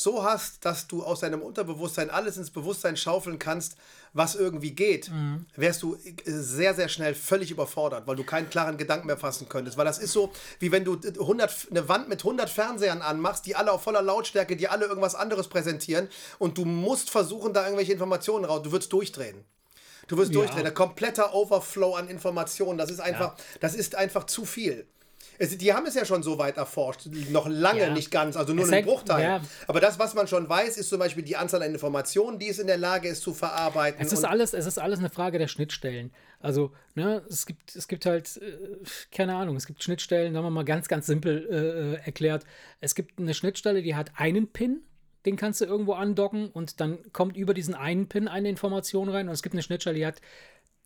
so hast, dass du aus deinem Unterbewusstsein alles ins Bewusstsein schaufeln kannst, was irgendwie geht, Mhm. wärst du äh, sehr, sehr schnell völlig überfordert, weil du keinen klaren Gedanken mehr fassen könntest. Weil das ist so, wie wenn du äh, 100, eine Wand mit 100 Fernsehern anmachst, die alle auf voller Lautstärke, die alle irgendwas anderes präsentieren und du musst versuchen, da irgendwelche Informationen raus. Du würdest durchdrehen. Du wirst Ja. durchdrehen. Ein kompletter Overflow an Informationen. Das ist einfach, das ist einfach zu viel. Es, die haben es ja schon so weit erforscht. Noch lange Ja. nicht ganz, also nur Es einen Bruchteil. ja. Aber das, was man schon weiß, ist zum Beispiel die Anzahl an Informationen, die es in der Lage ist zu verarbeiten. Es ist, alles, es ist alles eine Frage der Schnittstellen. Also, ne, es gibt, es gibt halt, äh, keine Ahnung, es gibt Schnittstellen, sagen wir mal ganz, ganz simpel äh, erklärt. Es gibt eine Schnittstelle, die hat einen Pin, den kannst du irgendwo andocken und dann kommt über diesen einen Pin eine Information rein und es gibt eine Schnittstelle, die hat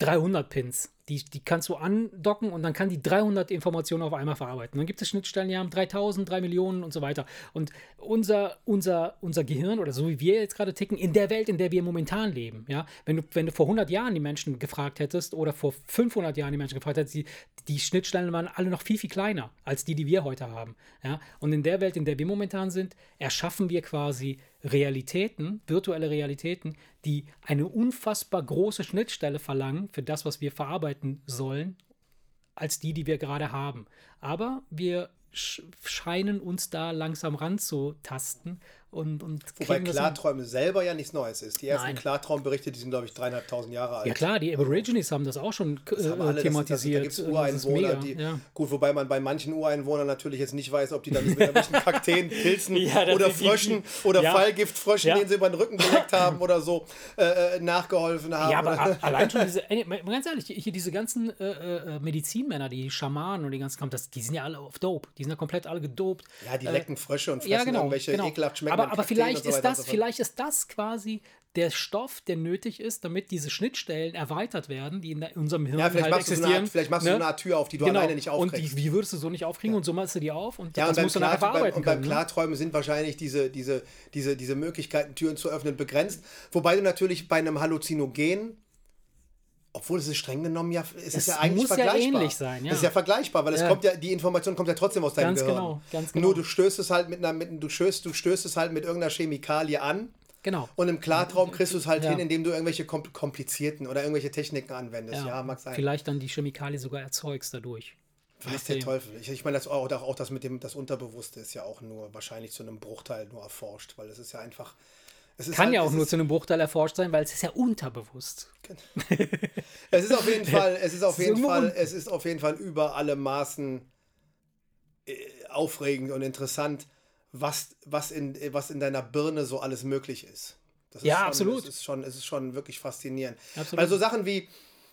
300 Pins. Die, die kannst du andocken und dann kann die 300 Informationen auf einmal verarbeiten. Dann gibt es Schnittstellen, die haben 3000, 3 Millionen und so weiter. Und unser, unser, unser Gehirn oder so wie wir jetzt gerade ticken, in der Welt, in der wir momentan leben, ja, wenn du, wenn du vor 100 Jahren die Menschen gefragt hättest oder vor 500 Jahren die Menschen gefragt hättest, die, die Schnittstellen waren alle noch viel, viel kleiner als die, die wir heute haben. Ja. Und in der Welt, in der wir momentan sind, erschaffen wir quasi Realitäten, virtuelle Realitäten, die eine unfassbar große Schnittstelle verlangen für das, was wir verarbeiten sollen, als die, die wir gerade haben. Aber wir sch scheinen uns da langsam ranzutasten und, und Wobei. Klarträume selber ja nichts Neues ist. Die ersten Nein. Klartraumberichte, die sind, glaube ich, dreieinhalbtausend Jahre alt. Ja klar, die Aborigines haben das auch schon äh, Das haben alle, thematisiert. Das, das, da gibt es Ureinwohner, die, ja. gut, wobei man bei manchen Ureinwohnern natürlich jetzt nicht weiß, ob die dann mit irgendwelchen Kakteen, Pilzen Ja, oder sind die- Fröschen oder ja. Fallgiftfröschen, Ja. denen sie über den Rücken geleckt haben oder so, äh, äh, nachgeholfen haben. Ja, aber allein schon diese, ganz ehrlich, hier diese ganzen äh, äh, Medizinmänner, die Schamanen und die ganzen, das, die sind ja alle auf Dope. Die sind ja komplett alle gedopt. ja, die lecken Frösche und fressen genau. irgendwelche genau. ekelhaft schmeckenden aber, aber vielleicht und so ist und das, so vielleicht ist das quasi der Stoff, der nötig ist, damit diese Schnittstellen erweitert werden, die in unserem Hirn Ja, vielleicht halt machst, existieren. Art, vielleicht machst du so ne? eine Art Tür auf, die du Genau. alleine nicht Und aufkriegst. die, wie würdest du so nicht aufkriegen und so machst du die auf und Ja, das und beim, musst du nachher Klar, beim, verarbeiten und beim können. ne? Klarträumen sind wahrscheinlich diese, diese, diese, diese Möglichkeiten, Türen zu öffnen, begrenzt. Wobei du natürlich bei einem Halluzinogen Obwohl es ist streng genommen ja, es ist Es ja eigentlich muss ja vergleichbar. ähnlich sein, ja. Es ist ja vergleichbar, weil es Ja. kommt ja, die Information kommt ja trotzdem aus deinem Ganz Gehirn. genau, ganz genau. Nur du stößt es halt mit einer, mit, du stößt, du stößt es halt mit irgendeiner Chemikalie an Genau. und im Klartraum kriegst du es halt Ja. hin, indem du irgendwelche kom- komplizierten oder irgendwelche Techniken anwendest. Ja, mag sein. Vielleicht dann die Chemikalie sogar erzeugst dadurch. Weiß der Teufel. Ich, ich meine, das auch, auch das mit dem das Unterbewusste ist ja auch nur wahrscheinlich zu einem Bruchteil nur erforscht, weil es ist ja einfach. Kann halt, ja auch nur zu einem Bruchteil erforscht sein, weil es ist ja unterbewusst. Es ist auf jeden Fall, es ist auf jeden nur Fall, es ist auf jeden Fall über alle Maßen äh, aufregend und interessant, was, was, in, was in deiner Birne so alles möglich ist. Das ist Ja, schon, absolut. Es ist schon, es ist schon wirklich faszinierend. Absolut. Weil so Sachen wie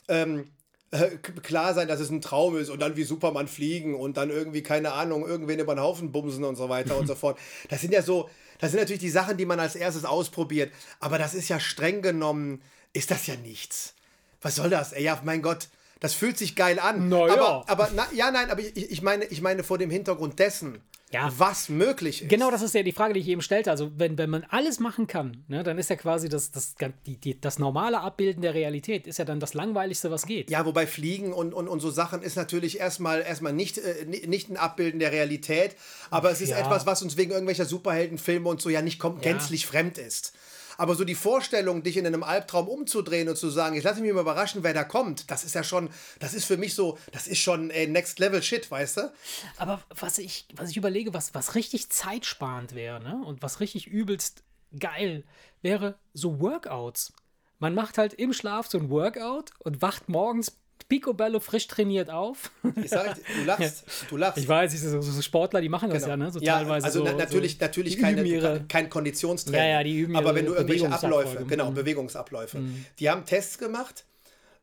ähm, äh, klar sein, dass es ein Traum ist und dann wie Superman fliegen und dann irgendwie, keine Ahnung, irgendwen über den Haufen bumsen und so weiter und so fort. Das sind ja so, das sind natürlich die Sachen, die man als erstes ausprobiert. Aber das ist ja streng genommen, ist das ja nichts. Was soll das? Ey, ja, mein Gott, das fühlt sich geil an. Na ja. Aber, aber na, ja, nein, aber ich, ich, meine, ich meine vor dem Hintergrund dessen, Ja. was möglich ist. Genau, das ist ja die Frage, die ich eben stellte. Also, wenn, wenn man alles machen kann, ne, dann ist ja quasi das, das, die, die, das normale Abbilden der Realität, ist ja dann das Langweiligste, was geht. Ja, wobei Fliegen und, und, und so Sachen ist natürlich erstmal, erstmal nicht, äh, ni- nicht ein Abbilden der Realität, aber es ist Ja. etwas, was uns wegen irgendwelcher Superheldenfilme und so ja nicht kom- gänzlich fremd ist. Aber so die Vorstellung, dich in einem Albtraum umzudrehen und zu sagen, jetzt lass mich mal überraschen, wer da kommt, das ist ja schon, das ist für mich so, das ist schon ey, Next Level Shit, weißt du? Aber was ich, was ich überlege, was, was richtig zeitsparend wäre, ne? Und was richtig übelst geil wäre, so Workouts. Man macht halt im Schlaf so ein Workout und wacht morgens picobello frisch trainiert auf. Ich sag, du lachst, du lachst. Ich weiß, so, so Sportler, die machen das ja, ne? So ja, teilweise also so, na, natürlich, so, natürlich keine, ihre, kein Konditionstraining. Ja, ja, die üben Aber wenn du irgendwelche. Abläufe, genau, Mhm. Bewegungsabläufe. Die haben Tests gemacht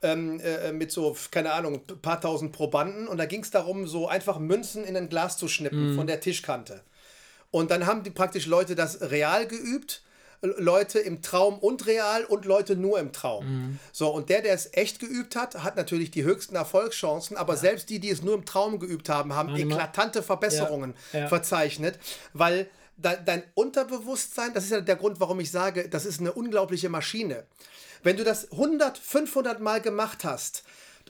ähm, äh, mit so, keine Ahnung, ein paar tausend Probanden und da ging es darum, so einfach Münzen in ein Glas zu schnippen Mhm. von der Tischkante. Und dann haben die praktisch Leute das real geübt. Leute im Traum und real und Leute nur im Traum. Mhm. So, und der, der es echt geübt hat, hat natürlich die höchsten Erfolgschancen, aber selbst die, die es nur im Traum geübt haben, haben mal. eklatante Verbesserungen Ja, ja. verzeichnet, weil de dein Unterbewusstsein, das ist ja der Grund, warum ich sage, das ist eine unglaubliche Maschine. Wenn du das 100, 500 Mal gemacht hast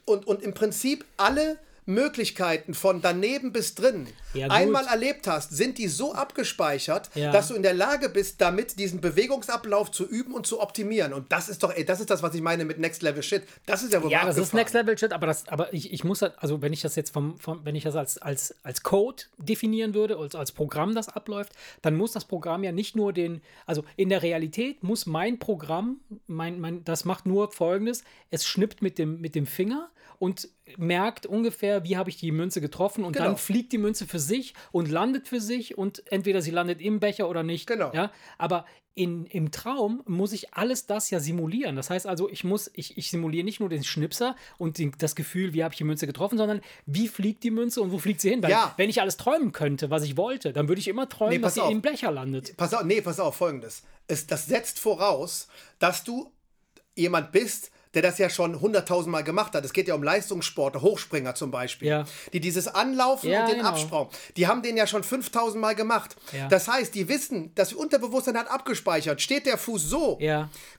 und, und im Prinzip alle Möglichkeiten von daneben bis drin Ja, einmal erlebt hast, sind die so abgespeichert, Ja. dass du in der Lage bist, damit diesen Bewegungsablauf zu üben und zu optimieren. Und das ist doch, ey, das ist das, was ich meine mit Next Level Shit. Das ist ja wohl Ja, das ist. Next Level Shit, aber das, aber ich, ich muss halt, also wenn ich das jetzt vom, vom wenn ich das als, als, als Code definieren würde, als, als Programm, das abläuft, dann muss das Programm ja nicht nur den, also in der Realität muss mein Programm, mein, mein, das macht nur folgendes: Es schnippt mit dem, mit dem Finger und merkt ungefähr, wie habe ich die Münze getroffen und Genau. dann fliegt die Münze für sich und landet für sich und entweder sie landet im Becher oder nicht. Genau. Ja, aber in, im Traum muss ich alles das ja simulieren. Das heißt also, ich muss, ich, ich simuliere nicht nur den Schnipser und den, das Gefühl, wie habe ich die Münze getroffen, sondern wie fliegt die Münze und wo fliegt sie hin? Weil, Ja. wenn ich alles träumen könnte, was ich wollte, dann würde ich immer träumen, Nee, dass sie auf. im Becher landet. Pass auf, nee, pass auf, folgendes. Es, das setzt voraus, dass du jemand bist, der das ja schon hunderttausend Mal gemacht hat. Es geht ja um Leistungssportler, Hochspringer zum Beispiel, Ja. die dieses Anlaufen Ja, und den genau. Absprung, die haben den ja schon 5000 Mal gemacht. Ja. Das heißt, die wissen, das Unterbewusstsein hat abgespeichert. Steht der Fuß so,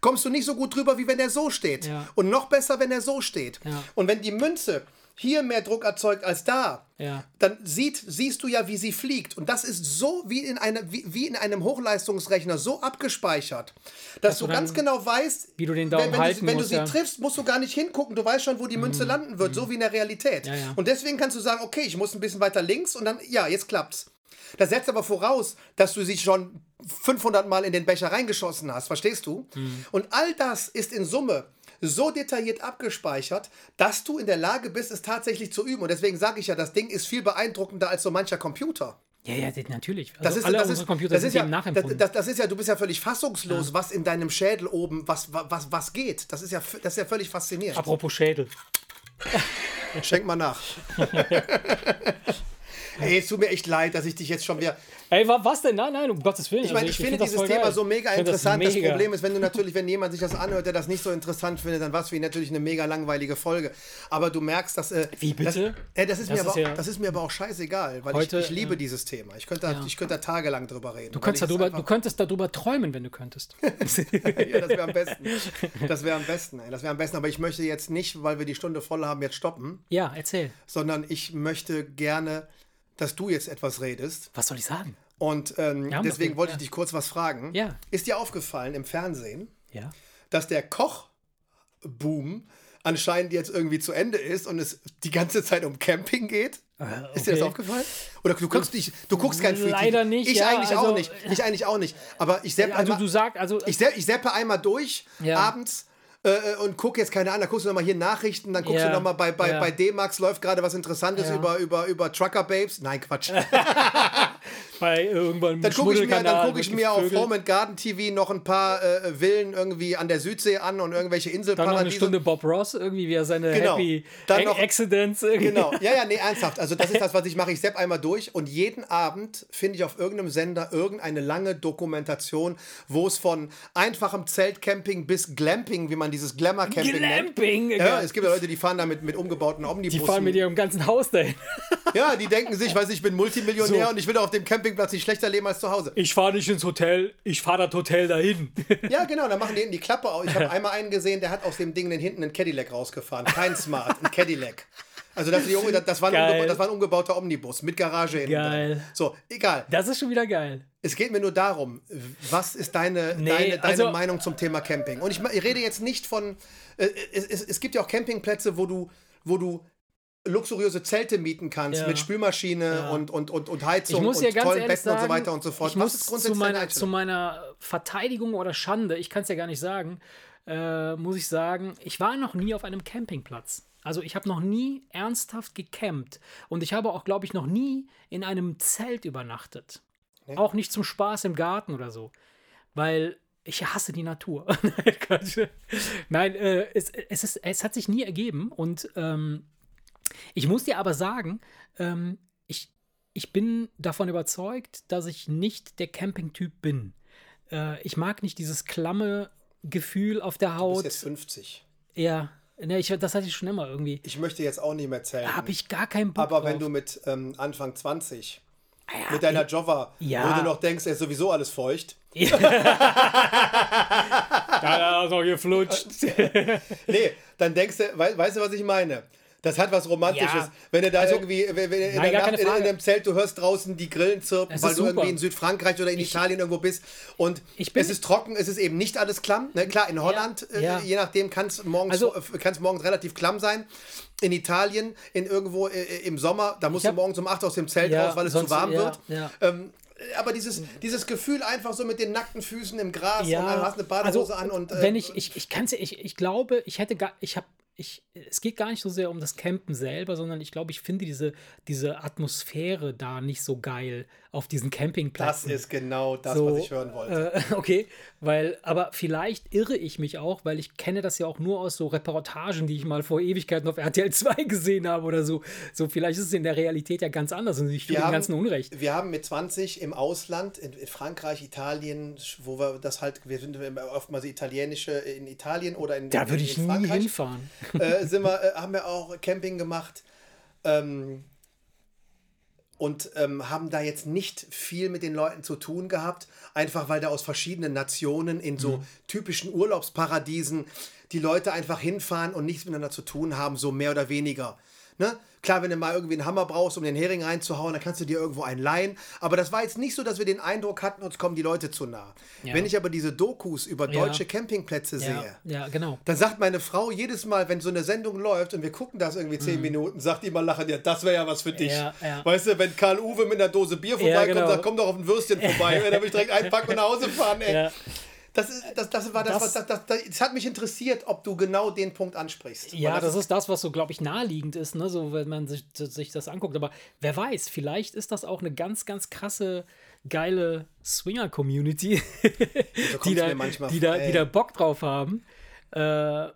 kommst du nicht so gut drüber, wie wenn er so steht. Und noch besser, wenn er so steht. Und wenn die Münze hier mehr Druck erzeugt als da, Ja. dann sieht, siehst du ja, wie sie fliegt. Und das ist so wie in, eine, wie, wie in einem Hochleistungsrechner so abgespeichert, dass, du du ganz genau weißt, wie du den Daumen wenn, wenn, halten du, wenn musst, du sie ja. Mhm. triffst, musst du gar nicht hingucken. Du weißt schon, wo die Münze landen wird, so wie in der Realität. Ja. Und deswegen kannst du sagen, okay, ich muss ein bisschen weiter links und dann, ja, jetzt klappt's. Das setzt aber voraus, dass du sie schon 500 Mal in den Becher reingeschossen hast, verstehst du? Mhm. Und all das ist in Summe so detailliert abgespeichert, dass du in der Lage bist, es tatsächlich zu üben. Und deswegen sage ich ja, das Ding ist viel beeindruckender als so mancher Computer. Ja, ja, natürlich. Also Das ist, alle das unsere ist, Computer das sind ist ja, eben das, nachempfunden. das, das ist ja, du bist ja völlig fassungslos, was in deinem Schädel oben, was, was, was geht. Das ist ja, das ist ja völlig faszinierend. Apropos Schädel. Schenk mal nach. Ey, es tut mir echt leid, dass ich dich jetzt schon wieder. Ey, wa- was denn? Nein, nein, um Gottes Willen. Ich meine, Also ich, finde das dieses Thema geil. so mega Ich finde das interessant. Das, mega. Problem ist, wenn du natürlich, wenn jemand sich das anhört, der das nicht so interessant findet, dann war es für ihn natürlich eine mega langweilige Folge. Aber du merkst, dass. Äh, Wie bitte? Das, äh, das, ist, Das mir ist aber, ja- das ist mir aber auch scheißegal, weil Heute, ich, ich liebe äh, dieses Thema. Ich könnte, da, ja. ich könnte da tagelang drüber reden. Du, könntest darüber, du könntest darüber träumen, wenn du könntest. ja, das wäre am besten. Das wäre am besten, ey. Das wäre am besten. Aber ich möchte jetzt nicht, weil wir die Stunde voll haben, jetzt stoppen, ja, erzähl. sondern ich möchte gerne, dass du jetzt etwas redest. Was soll ich sagen? Und ähm, deswegen okay, wollte ja. ich dich kurz was fragen. Ja. Ist dir aufgefallen im Fernsehen, Ja. dass der Kochboom anscheinend jetzt irgendwie zu Ende ist und es die ganze Zeit um Camping geht? Ist dir das Äh, okay. aufgefallen? Oder du guckst nicht, du guckst kein Free Leider nicht, Ich ja, eigentlich also- auch nicht. Ich eigentlich auch nicht. Aber ich sepp Also einmal, du sagst, also ich, sepp, ich seppe einmal durch abends äh, äh, und gucke jetzt keine an. Dann guckst du nochmal hier Nachrichten, dann guckst Ja, du nochmal bei, bei, ja. bei D-Max läuft gerade was Interessantes Ja. über, über, über Trucker Babes. Nein, Quatsch. bei irgendwann Dann gucke ich mir, dann guck ich mir auf. Home and Garden TV noch ein paar äh, Villen irgendwie an der Südsee an und irgendwelche Dann noch eine Inselparadiese. Stunde Bob Ross, irgendwie, wie er seine Genau. Happy Dann noch- Accidents irgendwie. Genau, ja, ja, nee, ernsthaft. Also das ist das, was ich mache. Ich sepp einmal durch und jeden Abend finde ich auf irgendeinem Sender irgendeine lange Dokumentation, wo es von einfachem Zeltcamping bis Glamping, wie man dieses Glamour-Camping nennt. Glamping! Ja, es gibt ja Leute, die fahren da mit, mit umgebauten die Omnibussen. fahren mit ihrem ganzen Haus dahin. ja, die denken sich, weiß ich bin Multimillionär So. und ich will auf dem Campingplatz nicht schlechter leben als zu Hause. Ich fahre nicht ins Hotel, ich fahre das Hotel dahin. Ja, genau, dann machen die hinten die Klappe auf. Ich habe einmal einen gesehen, der hat aus dem Ding den hinten einen Cadillac rausgefahren. Kein Smart, ein Cadillac. Also das, das, war ein das war ein umgebauter Omnibus mit Garage hinten Geil. drin. So, egal. Das ist schon wieder geil. Es geht mir nur darum, was ist deine, Nee, deine, deine also- Meinung zum Thema Camping? Und ich, ich rede jetzt nicht von, äh, es, es, es gibt ja auch Campingplätze, wo du, wo du luxuriöse Zelte mieten kannst Ja. mit Spülmaschine Ja. und, und, und, und Heizung und ganz tollen Betten und so weiter und so fort. ich was muss zu grundsätzlich deine meiner, zu meiner Verteidigung oder Schande, ich kann es ja gar nicht sagen, äh, muss ich sagen, ich war noch nie auf einem Campingplatz. Also ich habe noch nie ernsthaft gecampt und ich habe auch, glaube ich, noch nie in einem Zelt übernachtet. Auch nicht zum Spaß im Garten oder so, weil ich hasse die Natur. Nein, äh, es, es, ist, es hat sich nie ergeben und ähm, ich muss dir aber sagen, ähm, ich, ich bin davon überzeugt, dass ich nicht der Camping-Typ bin. Äh, ich mag nicht dieses klamme Gefühl auf der Du Haut. bist jetzt 50. Ja, ne, ich, das hatte ich schon immer irgendwie. Ich möchte jetzt auch nicht mehr zählen. Habe ich gar keinen Bock Aber drauf. wenn du mit ähm, Anfang 20 ja, mit deiner Jova, Ja. wo du noch denkst, er ist sowieso alles feucht. Ja, also hier flutscht. Nee, dann denkst du, wei- weißt du, was ich meine? Das hat was Romantisches. Ja. wenn du da Also- irgendwie, wenn, wenn in, Nein, der gar Nacht in, in einem Zelt, du hörst draußen die Grillen zirpen, weil du irgendwie super. in Südfrankreich oder in Italien irgendwo bist. Und Ich bin- es ist trocken, es ist eben nicht alles klamm. Ne? Klar, in Holland, äh, ja. je nachdem, kann es morgens, Also- äh, kann's morgens relativ klamm sein. In Italien, in irgendwo äh, im Sommer, da musst hab- du morgens um 8 aus dem Zelt Ja, raus, weil es sonst- zu warm ja, wird. ja. Ähm, aber dieses, dieses Gefühl einfach so mit den nackten Füßen im Gras und dann hast du eine Badehose an und äh, wenn ich, ich, ich kann ich, ich glaube, ich hätte gar, ich habe, ich, es geht gar nicht so sehr um das Campen selber, sondern ich glaube, ich finde diese, diese Atmosphäre da nicht so geil auf diesen das Campingplätzen. ist genau das, So, was ich hören wollte. Äh, okay, weil, aber vielleicht irre ich mich auch, weil ich kenne das ja auch nur aus so Reportagen, die ich mal vor Ewigkeiten auf RTL 2 gesehen habe oder so. So, vielleicht ist es in der Realität ja ganz anders und ich tue dem Ganzen Unrecht. Wir haben mit 20 im Ausland, in, in Frankreich, Italien, wo wir das halt, wir sind oftmals italienische, in Italien oder in Da würde ich nie hinfahren. Äh, sind wir, äh, haben wir auch Camping gemacht ähm, und ähm, haben da jetzt nicht viel mit den Leuten zu tun gehabt, einfach weil da aus verschiedenen Nationen in Mhm. so typischen Urlaubsparadiesen die Leute einfach hinfahren und nichts miteinander zu tun haben, so mehr oder weniger. Ne? Klar, wenn du mal irgendwie einen Hammer brauchst, um den Hering reinzuhauen, dann kannst du dir irgendwo einen leihen. Aber das war jetzt nicht so, dass wir den Eindruck hatten, uns kommen die Leute zu nah. Ja. Wenn ich aber diese Dokus über Ja. deutsche Campingplätze Ja, sehe, ja, genau. dann sagt meine Frau jedes Mal, wenn so eine Sendung läuft und wir gucken das irgendwie zehn Minuten, sagt die immer lachen, ja, das wäre ja was für dich. Mhm. Ja, ja. Weißt du, wenn Karl Uwe mit einer Dose Bier vorbeikommt, genau. sagt, komm doch auf ein Würstchen vorbei, dann will ich direkt einpacken und nach Hause fahren, ey. Das, ist, das, das war das, Das- was das, das, hat mich interessiert, ob du genau den Punkt ansprichst. Ja, das ist das, was so, glaube ich, naheliegend ist, ne? so, wenn man sich, sich das anguckt. Aber wer weiß, vielleicht ist das auch eine ganz, ganz krasse, geile Swinger-Community, die, kommt's da, die, da, die da Bock drauf haben. Äh,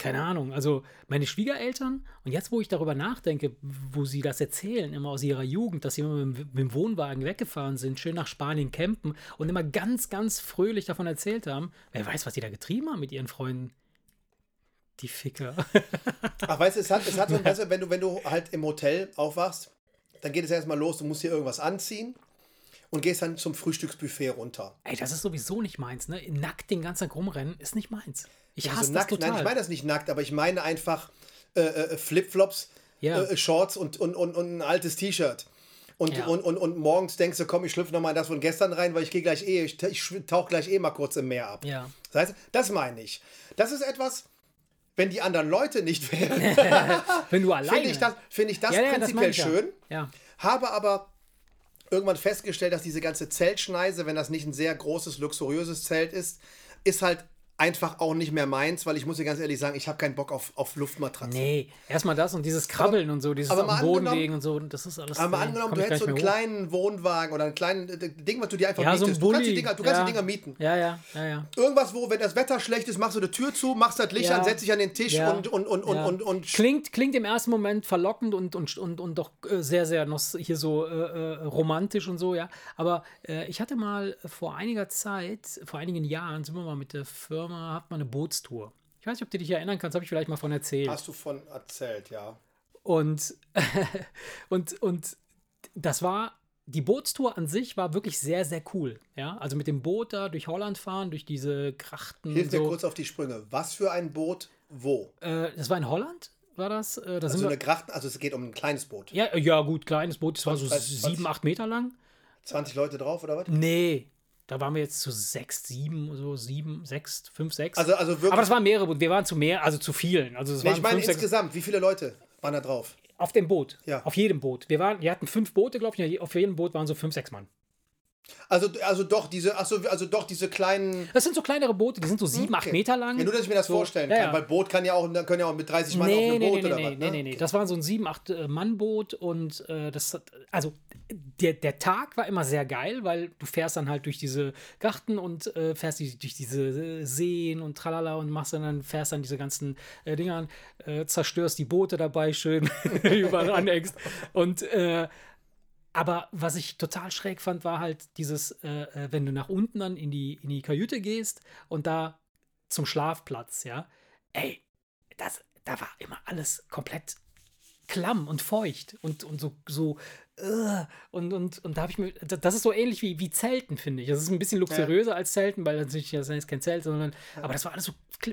keine Ahnung, also meine Schwiegereltern, und jetzt, wo ich darüber nachdenke, wo sie das erzählen, immer aus ihrer Jugend, dass sie immer mit, mit dem Wohnwagen weggefahren sind, schön nach Spanien campen und immer ganz, ganz fröhlich davon erzählt haben, wer weiß, was die da getrieben haben mit ihren Freunden. Die Ficker. Ach, weißt du, es hat, es hat so ein besser, wenn du, wenn du halt im Hotel aufwachst, dann geht es erstmal los, du musst dir irgendwas anziehen und gehst dann zum Frühstücksbuffet runter. Ey, das ist sowieso nicht meins, ne? Nackt den ganzen Tag rumrennen ist nicht meins. Ich Ja, hasse so das nackt, total. Nein, ich meine das nicht nackt, aber ich meine einfach äh, äh, Flipflops, Ja. äh, Shorts und, und, und, und ein altes T-Shirt. Und, Ja. und, und, und morgens denkst du, komm, ich schlüpfe nochmal in das von gestern rein, weil ich gehe gleich eh, ich, ich tauche gleich eh mal kurz im Meer ab. ja. Das heißt, das meine ich. Das ist etwas, wenn die anderen Leute nicht wären, Wenn du alleine. finde ich das, finde ich das Ja, ja, das prinzipiell ja. schön. Ja. Habe aber irgendwann festgestellt, dass diese ganze Zeltschneise, wenn das nicht ein sehr großes, luxuriöses Zelt ist, ist halt einfach auch nicht mehr meins, weil ich muss dir ganz ehrlich sagen, ich habe keinen Bock auf, auf Luftmatratzen. Nee, erstmal das und dieses Krabbeln und so, dieses aber den Boden legen und so, das ist alles. Aber nee, angenommen, du hättest so einen kleinen Wohnwagen oder einen kleinen äh, Ding, was du dir einfach ja, so ein mietest. du kannst die. Dinger, du kannst ja. die Dinger mieten. Ja, ja, ja, ja. Irgendwas, wo, wenn das Wetter schlecht ist, machst du die Tür zu, machst das Licht Ja. an, setzt dich an den Tisch und, und, und, und, und, und, klingt, klingt im ersten Moment verlockend und, und, und, und doch äh, sehr, sehr noch hier so äh, äh, romantisch und so, ja. Aber äh, ich hatte mal vor einiger Zeit, vor einigen Jahren, sind wir mal mit der Firma, hat mal eine Bootstour. Ich weiß nicht, ob du dich erinnern kannst, habe ich vielleicht mal von erzählt. hast du von erzählt, ja. Und, und, und das war, die Bootstour an sich war wirklich sehr, sehr cool. Ja, also mit dem Boot da durch Holland fahren, durch diese Krachten. Hilf mir so. kurz auf die Sprünge. Was für ein Boot, wo? Äh, das war in Holland, war das? Äh, da Also eine Grachten, also es geht um ein kleines Boot. ja, ja, gut, kleines Boot, das war so 20, sieben, acht Meter lang. 20 Leute drauf oder was? Nee, da waren wir jetzt zu sechs, sieben, so sieben, sechs, fünf, sechs. Also, also wirklich. Aber das waren mehrere Boote. Wir waren zu mehr, also zu vielen. Also es nee, waren ich meine fünf, sechs insgesamt, wie viele Leute waren da drauf? auf dem Boot. Ja. Auf jedem Boot. Wir, waren, wir hatten fünf Boote, glaube ich. Auf jedem Boot waren so fünf, sechs Mann. Also, also doch diese, achso, also doch diese kleinen. Das sind so kleinere Boote, die sind so sieben, acht Okay. Meter lang. Ja, nur, dass ich mir das so, vorstellen ja, kann, ja. weil Boot kann ja auch, können ja auch mit 30 Mann auf Nee, einem nee, Boot nee, oder nee, was, nee, ne? nee, nee. Das war so ein sieben, acht äh, Mann Boot und äh, das hat, also der, der Tag war immer sehr geil, weil du fährst dann halt durch diese Garten und äh, fährst die, durch diese äh, Seen und tralala und machst dann, dann fährst dann diese ganzen äh, Dinger an, äh, zerstörst die Boote dabei schön überall aneckst und aber was ich total schräg fand, war halt dieses, äh, äh, wenn du nach unten dann in die, in die Kajüte gehst und da zum Schlafplatz, ja, ey, das, da war immer alles komplett klamm und feucht und, und so, so äh, und, und, und da habe ich mir, da- das ist so ähnlich wie, wie Zelten, finde ich. Das ist ein bisschen luxuriöser als Zelten, weil natürlich, das ist kein Zelt, sondern, aber das war alles so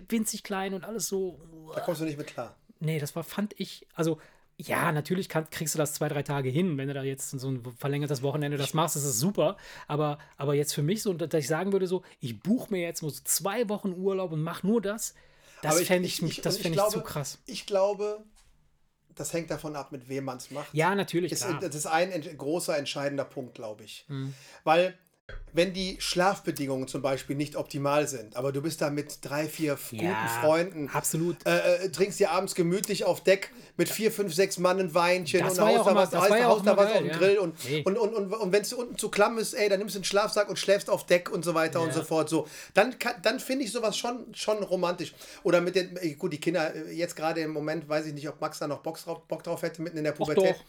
winzig klein und alles so, Da kommst du nicht mit klar. nee, das war, fand ich, also ja, natürlich kann, kriegst du das zwei, drei Tage hin, wenn du da jetzt so ein verlängertes Wochenende das machst, das ist super. Aber, aber jetzt für mich so, dass ich sagen würde, so, ich buche mir jetzt nur so zwei Wochen Urlaub und mache nur das, das fände ich, ich- ich- das ich fänd ich zu glaube- krass. Ich glaube, das hängt davon ab, mit wem man es macht. Ja, natürlich, ist, das ist ein großer, entscheidender Punkt, glaube ich. Mhm. Weil, wenn die Schlafbedingungen zum Beispiel nicht optimal sind, aber du bist da mit drei, vier guten Ja, Freunden, absolut. äh, äh, trinkst dir abends gemütlich auf Deck mit vier, fünf, sechs Mann ein Weinchen Das und war ja haust auch immer- was, das war ja auch da was auf den ja. Grill und, Nee. und, und, und, und wenn es unten zu klamm ist, ey, dann nimmst du einen Schlafsack und schläfst auf Deck und so weiter und Ja. so fort. So, dann, kann- dann finde ich sowas schon, schon romantisch. Oder mit den, äh, gut, die Kinder, äh, jetzt gerade im Moment weiß ich nicht, ob Max da noch Bock drauf, Bock drauf hätte, mitten in der Pubertät. doch.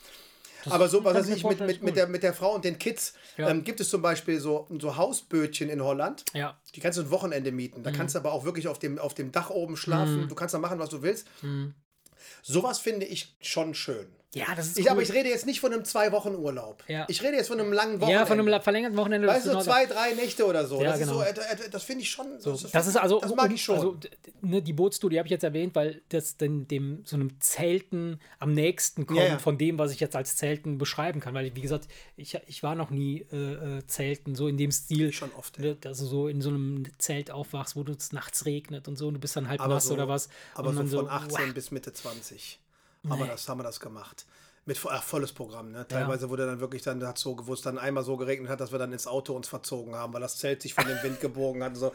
Aber so, was weiß ich mit, mit, mit, der, mit der Frau und den Kids Ja. ähm, gibt es zum Beispiel so, so Hausbötchen in Holland. Ja. Die kannst du ein Wochenende mieten. Mhm. Da kannst du aber auch wirklich auf dem, auf dem Dach oben schlafen. Du kannst da machen, was du willst. Mhm. Sowas finde ich schon schön. Ja, das ist Ich, cool. Aber ich rede jetzt nicht von einem Zwei-Wochen-Urlaub. Ja. Ich rede jetzt von einem langen Wochenende. ja, von einem verlängerten Wochenende. Weißt du, das so zwei, drei Nächte oder so. Ja, das genau. ist so, äh, äh, das finde ich schon. So, das ist also, Das mag ich schon. Also, ne, die Bootstour, die habe ich jetzt erwähnt, weil das dem, dem so einem Zelten am nächsten kommt ja. von dem, was ich jetzt als Zelten beschreiben kann. Weil, wie gesagt, ich, ich war noch nie äh, äh, Zelten, so in dem Stil. Schon oft, ne, Dass du so in so einem Zelt aufwachst, wo es nachts regnet und so und du bist dann halb aber nass so, oder was. Aber so von 18 wow. bis Mitte 20. Aber Nee. das haben wir das gemacht. Mit ach, volles Programm. Ne? Teilweise wurde dann wirklich dann, hat so, wo es dann einmal so geregnet hat, dass wir dann ins Auto uns verzogen haben, weil das Zelt sich von dem Wind gebogen hat. So.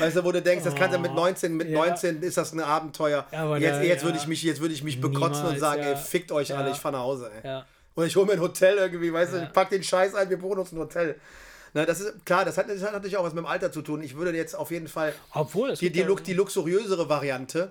Weißt du, wo du denkst, das kannst du mit 19, mit. Ja. 19 ist das ein Abenteuer. Ja, aber jetzt da- jetzt ja. würde ich mich, jetzt würde ich mich bekotzen und sagen, ja. ey, fickt euch alle, Ja. ich fahre nach Hause. Ey. Ja. Und ich hole mir ein Hotel irgendwie, weißt du, ich pack den Scheiß ein, wir buchen uns ein Hotel. Na, das ist klar, das hat, das hat natürlich auch was mit dem Alter zu tun. Ich würde jetzt auf jeden Fall Obwohl, die, die, ja- die luxuriösere Variante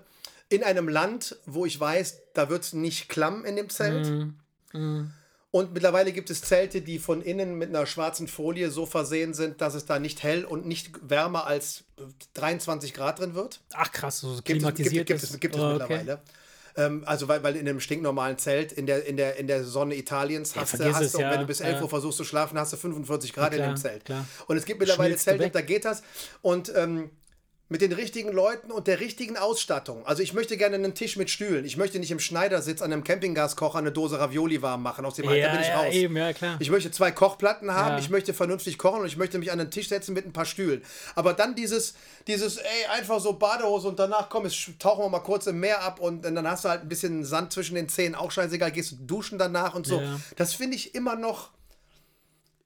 in einem Land, wo ich weiß, da wird es nicht klamm in dem Zelt. Mhm. Und mittlerweile gibt es Zelte, die von innen mit einer schwarzen Folie so versehen sind, dass es da nicht hell und nicht wärmer als 23 Grad drin wird. Ach krass, so Gibt es, klimatisiert gibt, gibt ist. es, gibt es Oh, mittlerweile. Ähm, also weil, weil in einem stinknormalen Zelt in der, in der, in der Sonne Italiens hast du, vergiss hast es, du ja. wenn du bis 11 Ja. Uhr versuchst zu schlafen, hast du 45 Grad in klar, dem Zelt. klar. Und es gibt mittlerweile du Zelte, da geht das. Und ähm, mit den richtigen Leuten und der richtigen Ausstattung. Also ich möchte gerne einen Tisch mit Stühlen. Ich möchte nicht im Schneidersitz an einem Campinggaskocher eine Dose Ravioli warm machen. Aus dem Alter Ja, bin ich ja, raus. eben, ja, klar. Ich möchte zwei Kochplatten haben, Ja. ich möchte vernünftig kochen und ich möchte mich an den Tisch setzen mit ein paar Stühlen. Aber dann dieses, dieses, ey, einfach so Badehose und danach komm, jetzt tauchen wir mal kurz im Meer ab und dann hast du halt ein bisschen Sand zwischen den Zähnen, auch scheißegal, gehst du duschen danach und so. Das finde ich immer noch.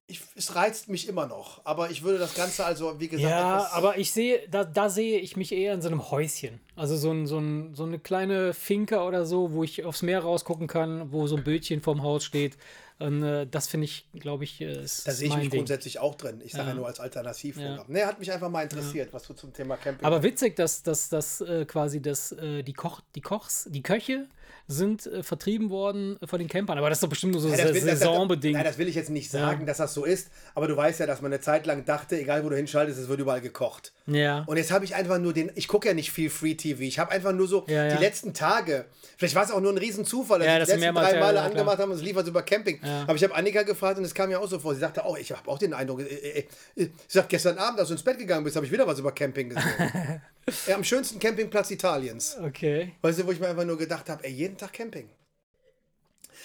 Ich, es reizt mich immer noch. Aber ich würde das Ganze also, wie gesagt, Ja, etwas- aber ich sehe, da, da sehe ich mich eher in so einem Häuschen. Also so, ein, so, ein, so eine kleine Finca oder so, wo ich aufs Meer rausgucken kann, wo so ein Bötchen vorm Haus steht. Und äh, das finde ich, glaube ich, äh, ist da sehe ich mich Ding. grundsätzlich auch drin. Ich sage ja. Ja. nur als Alternativprogramm. Ja. Nee, hat mich einfach mal interessiert, was du zum Thema Camping Aber witzig, dass, dass, dass äh, quasi das, äh, die, Koch, die Kochs, die Köche sind äh, vertrieben worden von den Campern. Aber das ist doch bestimmt nur so Ja, das will- das- das- saisonbedingt. Nein, das will ich jetzt nicht sagen, dass das so ist, aber du weißt ja, dass man eine Zeit lang dachte, egal wo du hinschaltest, es wird überall gekocht. ja. Und jetzt habe ich einfach nur den, ich gucke ja nicht viel Free TV, ich habe einfach nur so Ja, ja. die letzten Tage, vielleicht war es auch nur ein Riesenzufall, dass Ja, ich die du letzten drei ja, Male ja, angemacht haben und es lief also über Camping. Ja. Aber ich habe Annika gefragt und es kam mir auch so vor, sie sagte auch, ich habe auch den Eindruck, äh, äh, äh, sie sagt, gestern Abend, als du ins Bett gegangen bist, habe ich wieder was über Camping gesehen. ja, am schönsten Campingplatz Italiens. Okay. Weißt du, wo ich mir einfach nur gedacht habe, ey, jeden Tag Camping.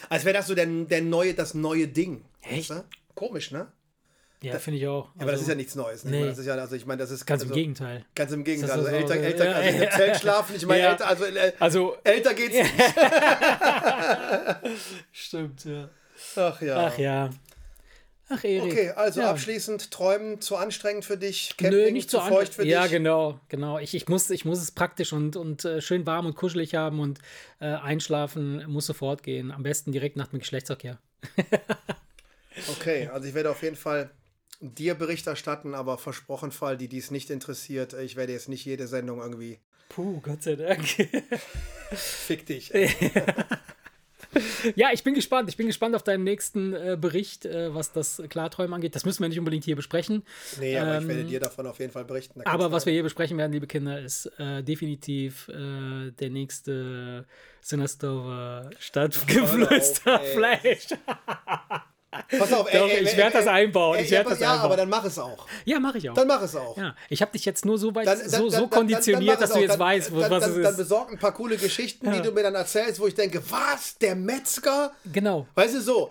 Als wäre das so der, der neue, das neue Ding. Echt? Weißt du? Komisch, ne? Ja, finde ich auch. Aber das ist ja nichts Neues. Ne? nee. Das ist ja, also ich meine, das ist Ganz also, im Gegenteil. Ganz im Gegenteil. Also so- älter, älter, ja, also in dem Zelt schlafen. Ich meine, Ja. älter, also äh, Also, älter geht's nicht. stimmt, ja. Ach ja. Ach ja. Ach, Erik. Okay, also ja. abschließend träumen zu anstrengend für dich, Camping Nö, nicht zu so feucht für Ja, dich. genau, genau. Ich, ich, muss, ich muss es praktisch und, und äh, schön warm und kuschelig haben und äh, einschlafen muss sofort gehen. Am besten direkt nach dem Geschlechtsverkehr. Okay, also ich werde auf jeden Fall dir Bericht erstatten, aber versprochen Fall, die dies nicht interessiert, ich werde jetzt nicht jede Sendung irgendwie Puh, Gott sei Dank. fick dich. ja, ich bin gespannt. Ich bin gespannt auf deinen nächsten äh, Bericht, äh, was das Klarträumen angeht. Das müssen wir nicht unbedingt hier besprechen. Nee, aber ich Ähm, werde dir davon auf jeden Fall berichten. Aber was wir hier besprechen werden, liebe Kinder, ist äh, definitiv äh, der nächste Sinnersdorfer Stadtgeflüsterfleisch. Pass auf, Doch, ich werd das einbauen, ich ja, werd aber- das ja, einbauen. aber dann mach es auch. Ja, mache ich auch. Dann mach es auch. Ja, ich habe dich jetzt nur so weit, Dann, so, dann, so dann, dann- konditioniert, dann, dass dann du mach jetzt weißt, dann, was dann, es Dann ist. besorg ein paar coole Geschichten, die du mir dann erzählst, wo ich denke, was, der Metzger? Genau. Weißt du, so,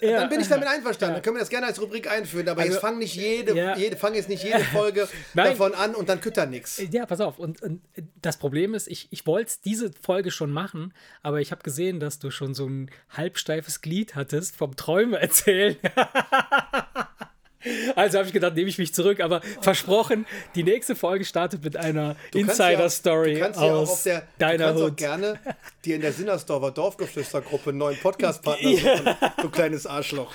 Ja. dann bin ich damit einverstanden. Ja. Dann können wir das gerne als Rubrik einführen, aber Also, jetzt fang nicht jede, ja. jede, fang jetzt nicht jede Folge davon an und dann kütter nix. Ja, pass auf. Und, und das Problem ist, ich, ich wollte diese Folge schon machen, aber ich habe gesehen, dass du schon so ein halbsteifes Glied hattest vom Träume erzählen. Also habe ich gedacht, nehme ich mich zurück, aber versprochen, die nächste Folge startet mit einer ja- Insider-Story Du kannst ja auch aus auf der, du deiner kannst auch Hut. gerne dir in der Sinnersdorfer Dorfgeflüstergruppe einen neuen Podcastpartner suchen, du kleines Arschloch.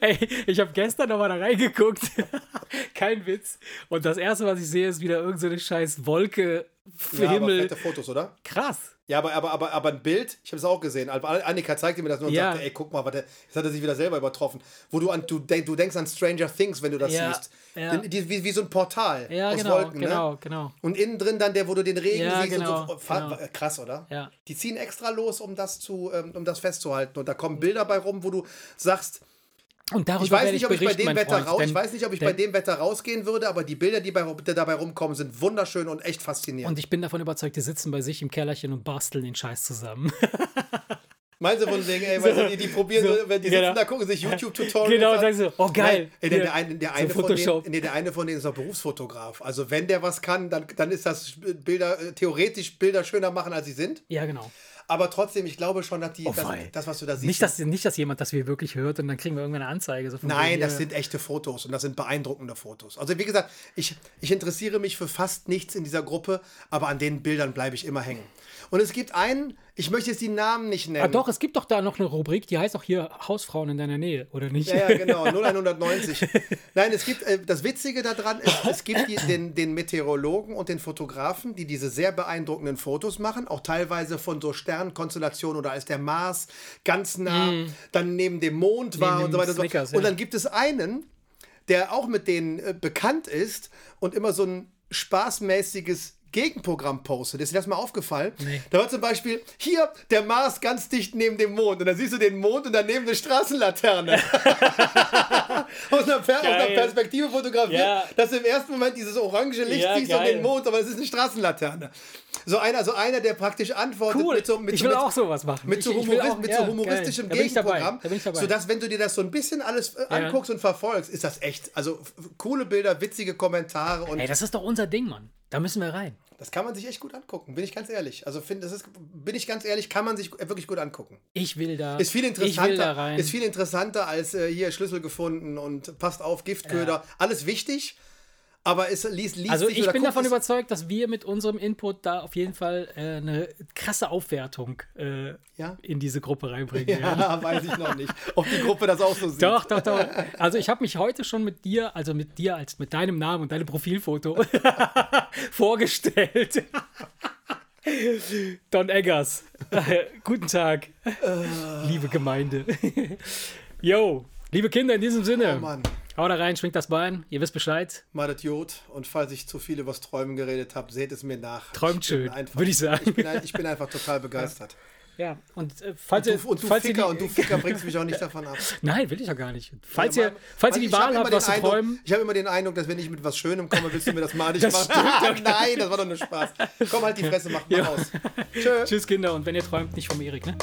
Ey, ich habe gestern nochmal da reingeguckt. Kein Witz. Und das erste, was ich sehe, ist wieder irgendeine so scheiß Wolke, Ja, aber Himmel. fette Fotos, oder? Krass. Ja, aber, aber, aber, aber ein Bild, ich habe es auch gesehen. Annika zeigte mir das nur und Ja. sagte, ey, guck mal, warte, jetzt hat er sich wieder selber übertroffen. Wo du an, du, denk, du denkst an Stranger Things, wenn du das Ja, siehst. ja. Die, wie, wie so ein Portal Ja, aus genau, Wolken, genau, ne? genau. Und innen drin dann der, wo du den Regen Ja, siehst genau, so. Genau. Krass, oder? Ja. Die ziehen extra los, um das zu, ähm, um das festzuhalten. Und da kommen Bilder bei rum, wo du sagst, Und darüber ich weiß nicht, ob ich bei dem Wetter Freund, raus, ich weiß nicht, ob ich bei dem Wetter rausgehen würde, aber die Bilder, die, bei, die dabei rumkommen, sind wunderschön und echt faszinierend. Und ich bin davon überzeugt, die sitzen bei sich im Kellerchen und basteln den Scheiß zusammen. Meinst du von wegen, ey, weißt du, die, die probieren, so, so, wenn die sitzen genau. da, gucken sich YouTube-Tutorials genau, und sagen so, oh geil. Nein, der, der, eine, der, so eine von Photoshop. denen, nee, der eine von denen ist doch Berufsfotograf. Also wenn der was kann, dann, dann ist das Bilder, äh, theoretisch Bilder schöner machen, als sie sind. Ja, genau. Aber trotzdem, ich glaube schon, dass die, das, wei. das, was du da siehst. Nicht dass, nicht, dass jemand das wir wirklich hört und dann kriegen wir irgendwann eine Anzeige. So Nein, das äh, sind echte Fotos und das sind beeindruckende Fotos. Also wie gesagt, ich, ich interessiere mich für fast nichts in dieser Gruppe, aber an den Bildern bleibe ich immer hängen. Und es gibt einen, Ich möchte jetzt die Namen nicht nennen. Ah, doch, es gibt doch da noch eine Rubrik, die heißt auch hier Hausfrauen in deiner Nähe, oder nicht? Ja, ja, genau, 0190. Nein, es gibt, äh, das Witzige daran ist, es gibt die, den, den Meteorologen und den Fotografen, die diese sehr beeindruckenden Fotos machen, auch teilweise von so Sternkonstellationen oder als der Mars ganz nah dann neben dem Mond war Mm. Neben und so dem weiter. und so. Snickers, Und dann gibt es einen, der auch mit denen äh, bekannt ist und immer so ein spaßmäßiges Gegenprogramm postet. Ist dir das mal aufgefallen? Nee. Da war zum Beispiel, hier der Mars ganz dicht neben dem Mond. Und dann siehst du den Mond und daneben eine Straßenlaterne. aus, einer aus einer. Perspektive fotografiert, Ja. dass du im ersten Moment dieses orange Licht Ja, siehst und geil. den Mond, aber es ist eine Straßenlaterne. So einer, also einer, der praktisch antwortet Cool. mit so, mit ich so, will mit, auch sowas machen. mit so, Humorist, auch- mit ja, so humoristischem dabei. Gegenprogramm, sodass, wenn du dir das so ein bisschen alles äh, anguckst und verfolgst, ist das echt, also coole Bilder, witzige Kommentare und Ey, das ist doch unser Ding, Mann. Da müssen wir rein. das kann man sich echt gut angucken, bin ich ganz ehrlich. Also finde, das ist, bin ich ganz ehrlich, kann man sich wirklich gut angucken. Ich will da. Ist viel interessanter, rein. ist viel interessanter als äh, hier Schlüssel gefunden und passt auf, Giftköder, alles wichtig, aber es liest, liest also ich bin davon überzeugt, dass wir mit unserem Input da auf jeden Fall äh, eine krasse Aufwertung äh, Ja? in diese Gruppe reinbringen. Ja. Ja, weiß ich noch nicht, ob die Gruppe das auch so sieht. Doch, doch, doch. Also ich habe mich heute schon mit dir, also mit dir als mit deinem Namen und deinem Profilfoto vorgestellt. Don Eggers. Guten Tag, liebe Gemeinde. Yo, liebe Kinder, in diesem Sinne. Oh Mann. Hau da rein, schwingt das Bein, ihr wisst Bescheid. Mal das Jod und falls ich zu viel übers Träumen geredet habe, seht es mir nach. Träumt schön, würde ich sagen. Ich bin, ich bin einfach total begeistert. Ja, und äh, falls Du, ihr. und du falls Ficker, die, und du Ficker bringst mich auch nicht davon ab. Nein, will ich ja gar nicht. Falls Ja, ihr, falls ihr die Wahl habt, was zu Eindruck- träumen. Ich habe immer den Eindruck, dass wenn ich mit was Schönem komme, willst du mir das malig Das machen. stimmt Nein, das war doch nur Spaß. Komm halt die Fresse, mach mal Ja. aus. Tschö. Tschüss, Kinder, und wenn ihr träumt, nicht vom Erik, ne?